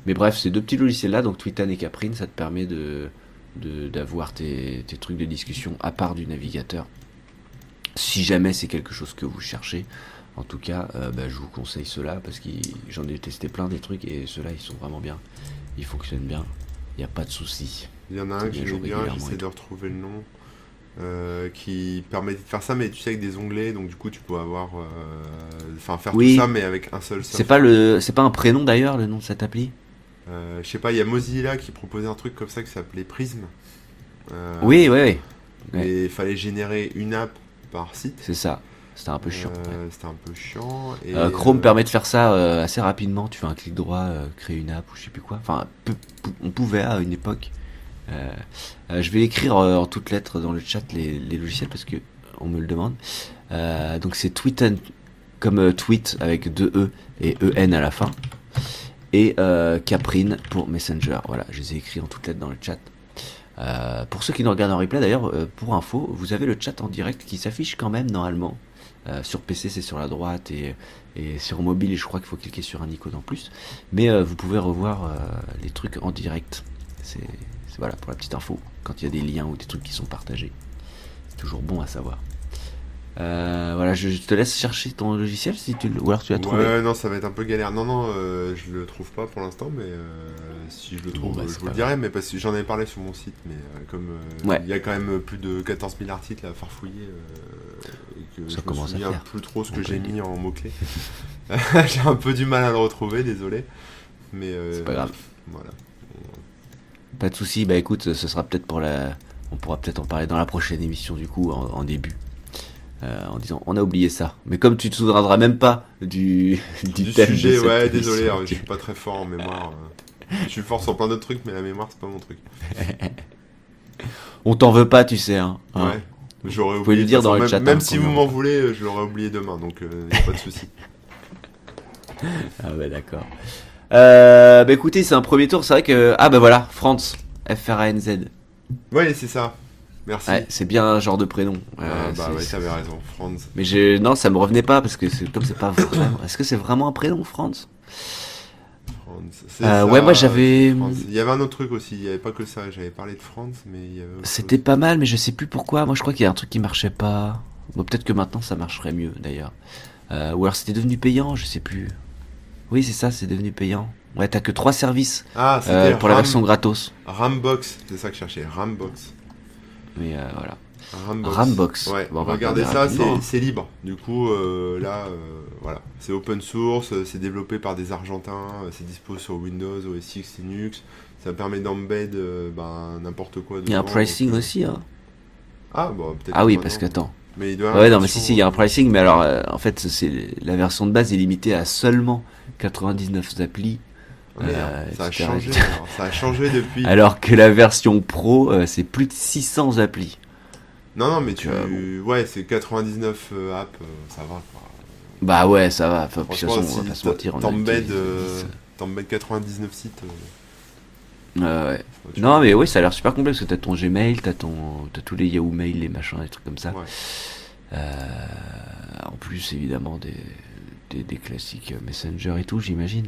Mais bref, ces deux petits logiciels là, donc Tweetan et Caprine, ça te permet de d'avoir tes, tes trucs de discussion à part du navigateur. Si jamais c'est quelque chose que vous cherchez, en tout cas, euh, bah, je vous conseille cela parce que j'en ai testé plein des trucs et ceux-là ils sont vraiment bien. Ils fonctionnent bien, il n'y a pas de souci. Il y en a un que bien j'aime bien, j'essaie de retrouver le nom. Euh, qui permet de faire ça, mais tu sais, avec des onglets, donc du coup, tu peux avoir. euh, Enfin, faire Oui. tout ça, mais avec un seul C'est pas le, c'est pas un prénom d'ailleurs le nom de cette appli? Euh, je sais pas, il y a Mozilla qui proposait un truc comme ça qui s'appelait Prism. Oui, oui, oui, Et il fallait générer une app par site. c'est ça. C'était un peu chiant. Euh, ouais. C'était un peu chiant. Et, Euh, Chrome euh, permet de faire ça assez rapidement. Tu fais un clic droit, créer une app ou je sais plus quoi. Enfin, on pouvait à une époque. Euh, euh, je vais écrire euh, en toutes lettres dans le chat les, logiciels parce que on me le demande. Donc c'est Tweeten comme tweet avec deux e et en à la fin et Caprine pour Messenger. Voilà, je les ai écrits en toutes lettres dans le chat. Pour ceux qui nous regardent en replay d'ailleurs, pour info, vous avez le chat en direct qui s'affiche quand même normalement. Sur PC c'est sur la droite et, et sur mobile je crois qu'il faut cliquer sur un icône en plus. Mais vous pouvez revoir les trucs en direct. Voilà pour la petite info. Quand il y a des liens ou des trucs qui sont partagés, c'est toujours bon à savoir. Euh, voilà, je, te laisse chercher ton logiciel si tu ou alors tu l'as trouvé. Ouais, non, ça va être un peu galère. Non, non, euh, je le trouve pas pour l'instant, mais euh, si je le trouve, bah, euh, je vous le dirai. Mais parce que j'en avais parlé sur mon site, mais euh, comme Ouais. il y a quand même plus de 14 000 articles à farfouiller, et que Ça je me souviens faire. plus trop ce que j'ai mis en mots-clés. j'ai un peu du mal à le retrouver, désolé. Mais euh, C'est pas grave. Voilà. Pas de souci. Bah écoute, ce sera peut-être pour la. On pourra peut-être en parler dans la prochaine émission du coup en, en début. Euh, en disant on a oublié ça. Mais comme tu te souviendras même pas du, du, Du thème de sujet, cette ouais, émission, désolé, hein, je suis pas très fort en mémoire. euh. Je suis fort sur plein d'autres trucs, mais la mémoire, c'est pas mon truc. On t'en veut pas, tu sais. Hein, hein. Ouais. J'aurais Vous pouvez oublié. le dire dans le chat, Même, hein, si vous en- m'en voulez, je l'aurais oublié demain, donc euh, pas de souci. Ah bah d'accord. Euh, bah écoutez, c'est un premier tour. C'est vrai que ah bah voilà, France, F R A N Z. Ouais, c'est ça. Merci. Ouais, c'est bien un genre de prénom. Ah, bah ouais, t'avais raison, Franz. Mais je, non, ça me revenait pas parce que c'est comme c'est pas vraiment. Est-ce que c'est vraiment un prénom, Franz? Franz. C'est Euh, ça, ouais, moi, j'avais- Franz. Il y avait un autre truc aussi, il y avait pas que ça. J'avais parlé de Franz, mais il y avait. autre C'était chose. pas mal, mais je sais plus pourquoi. Moi, je crois qu'il y a un truc qui marchait pas. Bon, peut-être que maintenant ça marcherait mieux d'ailleurs. Euh, ou alors c'était devenu payant, je sais plus. Oui, c'est ça, c'est devenu payant. Ouais, t'as que trois services Ah, euh, pour la version gratos. Rambox, c'est ça que je cherchais, Rambox. Mais euh, voilà. Rambox. Rambox. Ouais, Bon, regardez ça, c'est libre. Du coup, euh, là, voilà, c'est open source, c'est développé par des Argentins, c'est dispo sur Windows, OS X, Linux. Ça permet d'embed ben, n'importe quoi. Il y a un pricing donc, aussi. Hein. Ah, bon, peut-être. Ah oui, parce qu'attends. Mais il doit Ouais, non, mais si, si, il y a un pricing, mais alors, en fait, c'est la version de base est limitée à seulement 99 applis, ah, merde, euh, ça a changé. alors, ça a changé depuis. alors que la version pro, euh, c'est plus de 600 applis. Non, non, mais tu. Euh, Ouais, c'est 99 euh, apps, euh, ça va quoi. Bah ouais, ça va. Enfin, de toute façon, on va si pas se mentir. t'embêtes, utilisé euh, 10. t'embêtes 99 sites. euh, Ouais, Non, mais oui, ça a l'air super complet parce que t'as ton Gmail, t'as ton, t'as tous les Yahoo Mail, les machins, les trucs comme ça. Ouais. Euh, en plus, évidemment, des, des, des classiques Messenger et tout, j'imagine.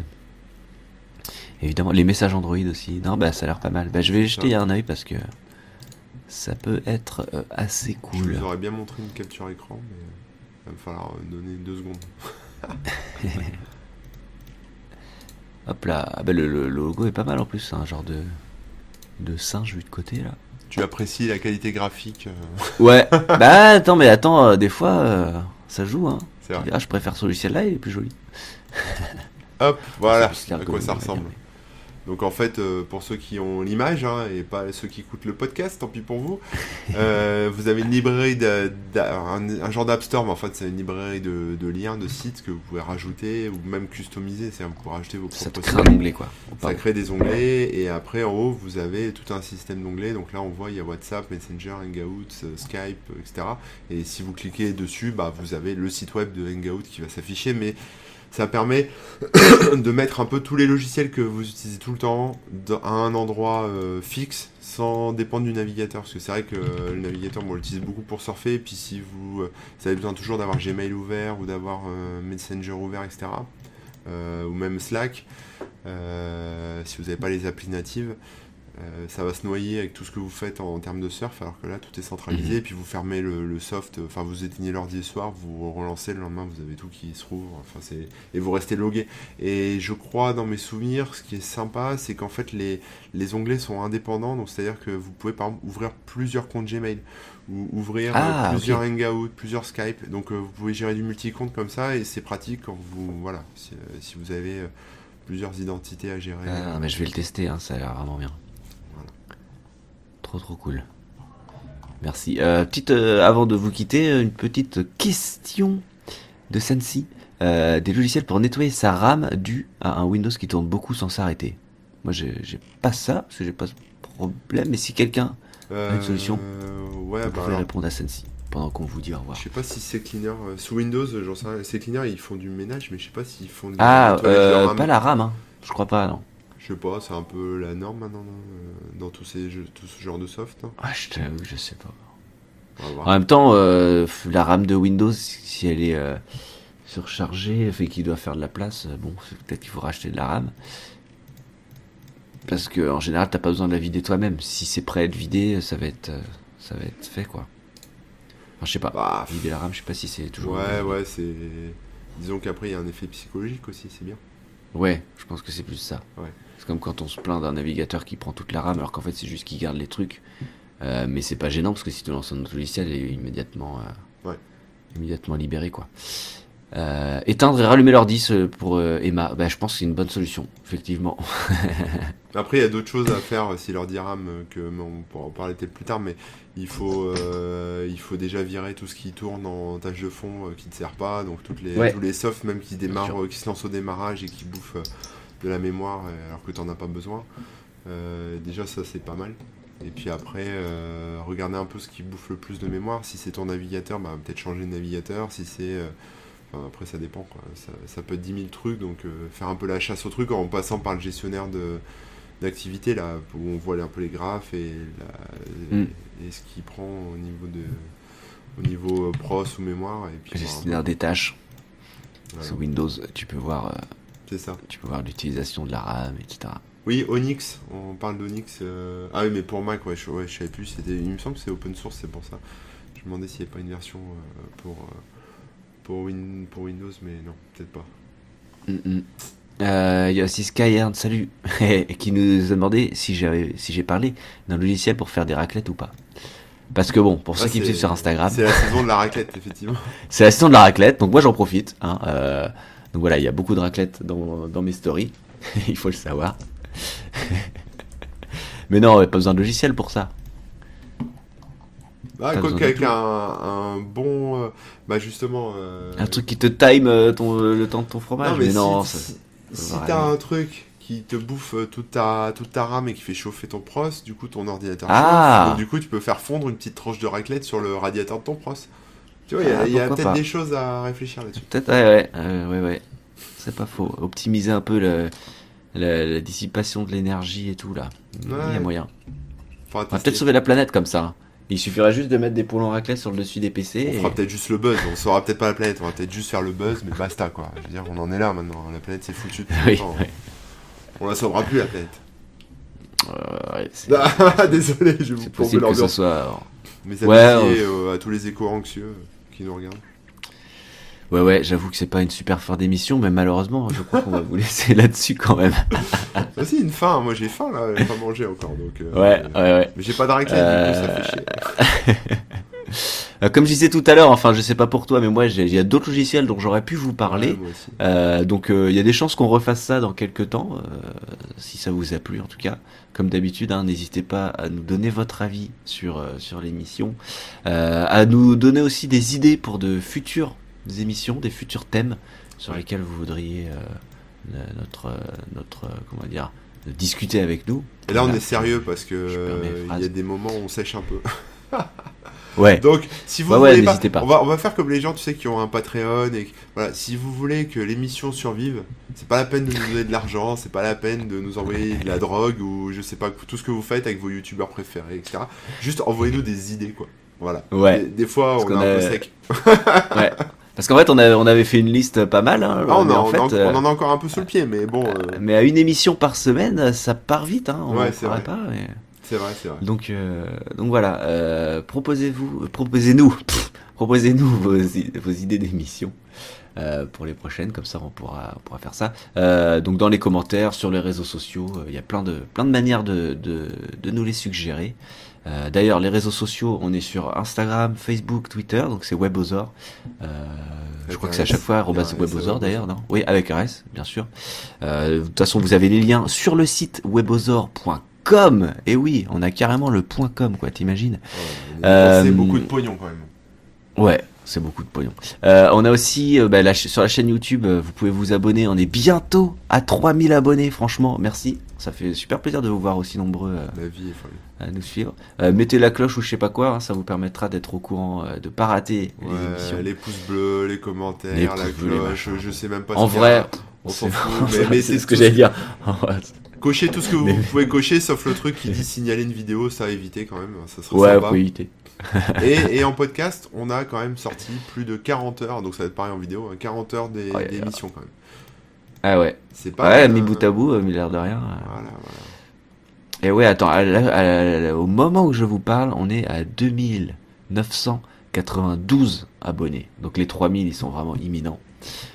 Évidemment, les messages Android aussi. Non, bah ça a l'air pas mal. Bah je vais jeter un œil parce que ça peut être euh, assez Je cool. vous aurais bien montré une capture écran, mais euh, il va me falloir euh, donner deux secondes. Hop là, ah bah, le, logo est pas mal en plus, un genre de de singe vu de côté là. Tu apprécies la qualité graphique, euh, Ouais. bah attends, mais attends, euh, des fois euh, ça joue hein. Ah, je préfère ce logiciel-là, il est plus joli. Hop, voilà à quoi ça ressemble. Donc en fait, euh, pour ceux qui ont l'image hein, et pas ceux qui écoutent le podcast, tant pis pour vous, euh, vous avez une librairie, de, un, un genre d'App Store, mais en fait c'est une librairie de, de liens, de sites que vous pouvez rajouter ou même customiser, c'est-à-dire vous pouvez rajouter vos Ça propres sites. onglet quoi. Ça crée des onglets et après en haut vous avez tout un système d'onglets. Donc là on voit il y a WhatsApp, Messenger, Hangouts, euh, Skype, etc. Et si vous cliquez dessus, bah, vous avez le site web de Hangout qui va s'afficher. Mais ça permet de mettre un peu tous les logiciels que vous utilisez tout le temps à un endroit euh, fixe sans dépendre du navigateur. Parce que c'est vrai que euh, le navigateur, on l'utilise beaucoup pour surfer. Et puis si vous, euh, vous avez besoin toujours d'avoir Gmail ouvert ou d'avoir Messenger ouvert, etc. ou même Slack, si vous n'avez pas les applis natives, euh, ça va se noyer avec tout ce que vous faites en, termes de surf, alors que là tout est centralisé, Mhm. et puis vous fermez le, le soft, enfin vous éteignez l'ordi le soir, vous relancez le lendemain, vous avez tout qui se rouvre, enfin c'est et vous restez logué. Et je crois dans mes souvenirs, ce qui est sympa, c'est qu'en fait les, les onglets sont indépendants, donc c'est à dire que vous pouvez par exemple ouvrir plusieurs comptes Gmail ou ouvrir euh, Ah, plusieurs ok. Hangouts, plusieurs Skype, donc euh, vous pouvez gérer du multi-compte comme ça, et c'est pratique quand vous voilà si, euh, si vous avez plusieurs identités à gérer. Ah, mais je vais le tester, hein, ça a l'air vraiment bien. Trop trop cool. Merci. Euh, petite, euh, avant de vous quitter, euh, une petite question de Sensi. Euh, des logiciels pour nettoyer sa RAM dû à un Windows qui tourne beaucoup sans s'arrêter. Moi, j'ai pas ça, parce que j'ai pas ce problème. Mais si quelqu'un Euh, Une solution Ouais, vous bah pouvez alors, répondre à Sensi pendant qu'on vous dit au revoir. je sais pas si c'est cleaner sous Windows, j'en sais rien. C'est cleaner, ils font du ménage, mais je sais pas s'ils font du Ah, pas la RAM, hein. Je crois pas, non. Je sais pas, c'est un peu la norme maintenant euh, dans tous ces jeux, tout ce genre de soft. hein. Ah, je t'avoue, je sais pas. En même temps, euh, la RAM de Windows, si elle est euh, surchargée, fait qu'il doit faire de la place, bon, peut-être qu'il faut racheter de la RAM. Parce que en général, t'as pas besoin de la vider toi-même. Si c'est prêt à être vidé, ça va être, ça va être fait, quoi. Enfin, je sais pas. Bah, Vider la RAM, je sais pas si c'est toujours. ouais, ouais, c'est. Disons qu'après il y a un effet psychologique aussi, c'est bien. Ouais, je pense que c'est plus ça. Ouais. Comme quand on se plaint d'un navigateur qui prend toute la RAM, alors qu'en fait c'est juste qu'il garde les trucs. Euh, mais c'est pas gênant parce que si tu lances un autre logiciel, il est immédiatement, euh, Ouais. immédiatement libéré quoi. Euh, éteindre et rallumer l'ordi pour euh, Emma, bah, je pense que c'est une bonne solution, effectivement. Après, il y a d'autres choses à faire si l'ordi RAM, que on pourra en parler peut-être plus tard, mais il faut, euh, il faut déjà virer tout ce qui tourne en tâche de fond euh, qui ne sert pas, donc toutes les, Ouais. tous les softs même qui démarrent, euh, qui se lancent au démarrage et qui bouffent euh, de la mémoire euh, alors que tu n'en as pas besoin. Euh, déjà, ça c'est pas mal. Et puis après, euh, regarder un peu ce qui bouffe le plus de mémoire. Si c'est ton navigateur, bah, peut-être changer de navigateur. Si c'est. euh, enfin, après, ça dépend. Quoi. Ça, ça peut être 10 000 trucs. Donc, faire un peu la chasse au truc en passant par le gestionnaire de d'activité là où on voit un peu les graphes et, la- Mm. et ce qu'il prend au niveau de au niveau pros ou mémoire et puis peu. Gestionnaire des tâches Voilà. Windows, tu peux voir, c'est ça tu peux voir l'utilisation de la RAM, etc. oui Onyx on parle d'Onyx euh, ah oui mais pour Mac ouais je, ouais, je savais plus c'était il me semble que c'est open source c'est pour ça je me demandais s'il n'y avait pas une version euh, pour euh, pour, Win- pour Windows mais non peut-être pas Il y a aussi salut, qui nous a demandé si j'avais, si j'ai parlé d'un logiciel pour faire des raclettes ou pas. Parce que bon, pour ceux qui me suivent sur Instagram, c'est la saison de la raclette effectivement c'est la saison de la raclette, donc moi j'en profite. Hein, donc voilà, il y a beaucoup de raclettes dans, dans mes stories, il faut le savoir. Mais non, pas besoin de logiciel pour ça. ah quoi qu'avec un, un bon euh, bah justement euh, Un truc qui te time euh, ton, le temps de ton fromage. Non, mais, mais, non, si, si, ça si t'as un truc qui te bouffe toute ta, toute ta RAM et qui fait chauffer ton pros, du coup ton ordinateur Ah. chauffe. Donc, du coup, tu peux faire fondre une petite tranche de raclette sur le radiateur de ton pros. Tu vois, il y a, Ah, y a peut-être des choses à réfléchir là-dessus. Peut-être, ouais, ouais, euh, ouais, ouais. C'est pas faux. Optimiser un peu le, la, la dissipation de l'énergie et tout là. Il y a moyen. On va peut-être sauver la planète comme ça. Il suffirait juste de mettre des poules en raclette sur le dessus des PC. On et- fera peut-être juste le buzz, on saura peut-être pas la planète, on va peut-être juste faire le buzz, mais basta quoi. Je veux dire, on en est là maintenant, la planète c'est foutu Oui, ouais. On la sauvera plus la planète. Euh, ouais, Ah, désolé, je vous plombe l'ambiance. soit. Mes Ouais, amitiés euh, à tous les échos anxieux qui nous regardent. Ouais, ouais, j'avoue que c'est pas une super fin d'émission, mais malheureusement, je crois qu'on va vous laisser là-dessus quand même. Ça c'est une faim, moi j'ai faim là, j'ai pas mangé encore donc. euh, Ouais, euh, ouais, ouais. Mais j'ai pas de raclette, du coup ça fait chier. Euh, comme je disais tout à l'heure, enfin, je sais pas pour toi, mais moi, il y a d'autres logiciels dont j'aurais pu vous parler. Ouais. Euh, donc euh, il y a des chances qu'on refasse ça dans quelques temps, euh, si ça vous a plu en tout cas. Comme d'habitude, hein, n'hésitez pas à nous donner votre avis sur, euh, sur l'émission, euh, à nous donner aussi des idées pour de futures émissions, des futurs thèmes sur lesquels vous voudriez euh, notre, euh, notre comment dire, discuter avec nous. Et là on Voilà. est sérieux parce que il y a des moments où on sèche un peu. Ouais. Donc, si vous Ouais, ouais, voulez pas. On, va, on va faire comme les gens, tu sais, qui ont un Patreon et que- voilà, si vous voulez que l'émission survive, c'est pas la peine de nous donner de l'argent, c'est pas la peine de nous envoyer de la drogue ou je sais pas tout ce que vous faites avec vos youtubeurs préférés, etc. Juste envoyez-nous des idées, quoi. Voilà. Ouais. Des, des fois, Parce on est un peu sec. ouais. Parce qu'en fait, on, a- on avait fait une liste pas mal. Hein, on, mais a- en on fait, a- on euh, en a encore un peu sous le pied, mais bon, euh, mais à une émission par semaine, ça part vite. Hein, on Ouais, en c'est vrai. pas. mais- c'est vrai, c'est vrai. Donc, euh, donc voilà, euh, proposez-vous, proposez-nous, proposez-nous vos, vos idées d'émissions euh, pour les prochaines, comme ça on pourra, on pourra faire ça. Donc dans les commentaires, sur les réseaux sociaux, il y a plein de, plein de manières de, de, de nous les suggérer. D'ailleurs, les réseaux sociaux, on est sur Instagram, Facebook, Twitter, donc c'est Webosor. Je crois que c'est à chaque fois Webosor d'ailleurs, non? Oui, avec un S, bien sûr. De toute façon, vous avez les liens sur le site webosor.com. Et oui, on a carrément le .com, quoi, t'imagines Ouais, dépensé Euh, beaucoup de pognon quand même. Ouais, c'est beaucoup de pognon. Euh, on a aussi euh, bah, la sur la chaîne YouTube, euh, vous pouvez vous abonner. On est bientôt à 3000 abonnés, franchement, merci. Ça fait super plaisir de vous voir aussi nombreux La vie est folle. à nous suivre. Mettez la cloche ou je sais pas quoi, hein, ça vous permettra d'être au courant, de pas rater les émissions. Ouais, les pouces bleus, les commentaires, Les la bleus, les cloche, je sais même pas En vrai, on c'est- s'en fout. en Mais, c'est c'est ce que j'allais dire. Cochez tout ce que vous Mais- pouvez cocher, sauf le truc qui dit signaler une vidéo, ça à éviter quand même, ça serait ouais, sympa. faut éviter. Et, et en podcast, on a quand même sorti plus de 40 heures, donc ça va être pareil en vidéo, hein, 40 heures des- Oh, yeah. d'émissions quand même. Ah ouais. C'est pas. Ouais, euh, mis bout à bout, euh, mis l'air de rien. euh. Voilà, voilà. Et ouais, attends, à à au moment où je vous parle, on est à 2992 abonnés. Donc les 3000, ils sont vraiment imminents.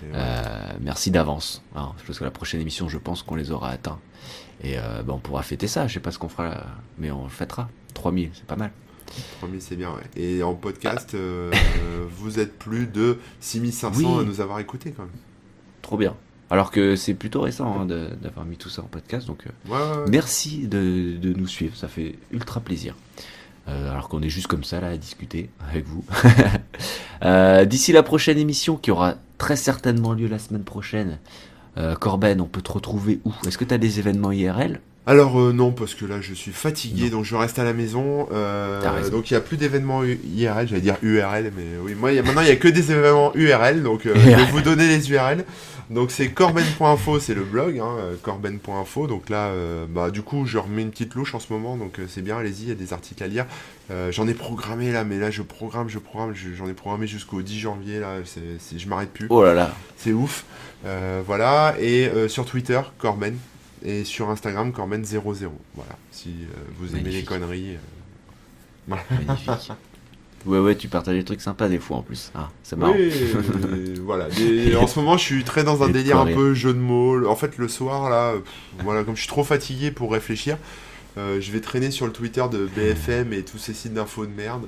Ouais. Euh, merci d'avance. hein, parce que la prochaine émission, je pense qu'on les aura atteints. Et euh, bah, on pourra fêter ça. Je sais pas ce qu'on fera, là, mais on le fêtera. 3000, c'est pas mal. 3000 c'est bien, ouais. Et en podcast, euh, vous êtes plus de 6500 Oui. à nous avoir écoutés quand même. Trop bien. Alors que c'est plutôt récent hein, d'avoir mis tout ça en podcast. Donc Ouais, ouais, ouais. merci de, de nous suivre. Ça fait ultra plaisir. Euh, alors qu'on est juste comme ça là à discuter avec vous. Euh, D'ici la prochaine émission qui aura très certainement lieu la semaine prochaine. Euh, Corben, on peut te retrouver où? Est-ce que tu as des événements IRL Alors euh, non, parce que là je suis fatigué, Non. donc je reste à la maison. euh, donc il n'y a plus d'événements IRL, j'allais dire URL, mais oui, moi il y a- maintenant il n'y a que des événements URL, donc euh, je vais vous donner les URL. Donc c'est corben.info, c'est le blog, hein, euh, corben.info. Donc là, euh, bah du coup je remets une petite louche en ce moment, donc euh, c'est bien, allez-y, il y a des articles à lire. Euh, j'en ai programmé là, mais là je programme, je programme, je- j'en ai programmé jusqu'au 10 janvier là, c'est, c'est- je m'arrête plus. Oh là là, C'est ouf. Voilà. Et sur Twitter, Corben. Et sur Instagram, Corben00. Voilà. Si vous aimez les conneries. magnifique. Ouais, ouais, tu partages des trucs sympas des fois en plus. Ah, c'est marrant. Oui, euh, voilà. Des- en ce moment, je suis très dans un délire un peu jeu de mots. En fait, le soir, là, pff, voilà, comme je suis trop fatigué pour réfléchir, euh, je vais traîner sur le Twitter de BFM et tous ces sites d'infos de merde.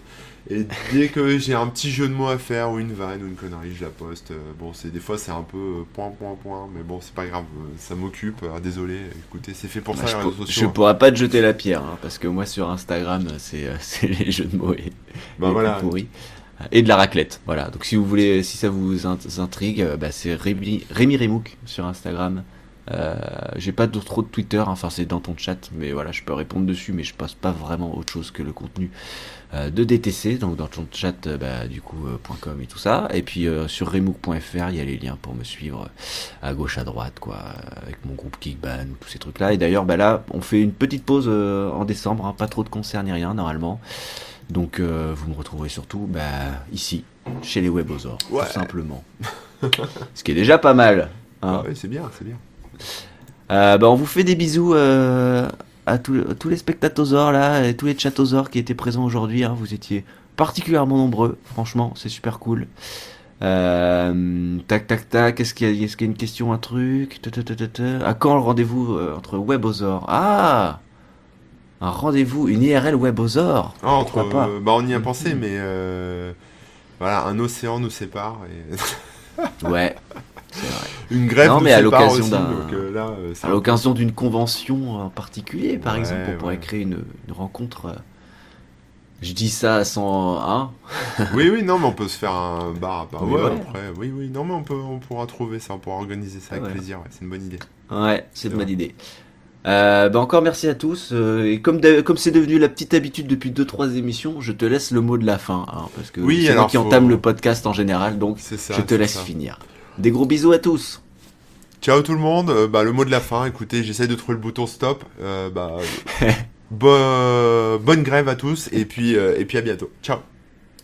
Et dès que j'ai un petit jeu de mots à faire ou une vanne ou une connerie, je la poste. Euh, bon, c'est des fois c'est un peu euh, point point point, mais bon, c'est pas grave, ça m'occupe. Désolé, écoutez, c'est fait pour Bah, ça je, les pour- réseaux je sociaux. hein. pourrais pas te jeter la pierre, hein, parce que moi sur Instagram, c'est les jeux de mots et, Bah et voilà. tout pourri. Et de la raclette. Voilà. Donc si vous voulez, si ça vous int- intrigue, bah, c'est Rémi, Rémi Remouk sur Instagram. Euh, j'ai pas de- trop de Twitter, hein, enfin c'est dans ton chat, mais voilà, je peux répondre dessus, mais je passe pas vraiment autre chose que le contenu euh, de DTC, donc dans ton chat, euh, bah, du coup, .com et tout ça. Et puis sur remook.fr, il y a les liens pour me suivre à gauche, à droite, quoi, avec mon groupe Kickban, tous ces trucs-là. Et d'ailleurs, bah là, on fait une petite pause en décembre, hein, pas trop de concerts ni rien normalement. Donc vous me retrouverez surtout bah, ici, chez les Webosaures, Ouais. tout simplement. Ce qui est déjà pas mal. hein. Ah ouais, c'est bien, c'est bien. Euh, bah, on vous fait des bisous euh, à tous, tous les spectatosaures là, et tous les chatosaures qui étaient présents aujourd'hui. hein. Vous étiez particulièrement nombreux, franchement, c'est super cool. Euh, tac tac tac, est-ce qu'il y, y a une question, un truc? Ta. À quand le rendez-vous entre Webosaures Ah Un rendez-vous, une IRL Webosaure Ah, entre, pas? bah, on y a pensé, mais voilà, un océan nous sépare et Ouais, vrai. une grève Non, mais à l'occasion euh, euh, À l'occasion d'une convention en particulier, par Ouais, exemple, on pourrait créer une, une rencontre. euh, Je dis ça sans. Hein Oui, oui, non, mais on peut se faire un bar à ouais. après. Oui, oui, non, mais on, peut, on pourra trouver ça, on pourra organiser ça avec Ouais. plaisir. c'est une bonne idée. Ouais, c'est une bonne idée. Euh, bah encore merci à tous. euh, et comme comme c'est devenu la petite habitude depuis 2-3 émissions, je te laisse le mot de la fin. hein, parce que Oui, c'est moi qui faut- entame le podcast en général, donc ça. je te laisse ça. finir. Des gros bisous à tous. Ciao tout le monde. Euh, bah, le mot de la fin, écoutez, j'essaie de trouver le bouton stop. Euh, bah, bo- bonne grève à tous et puis, euh, et puis à bientôt. Ciao.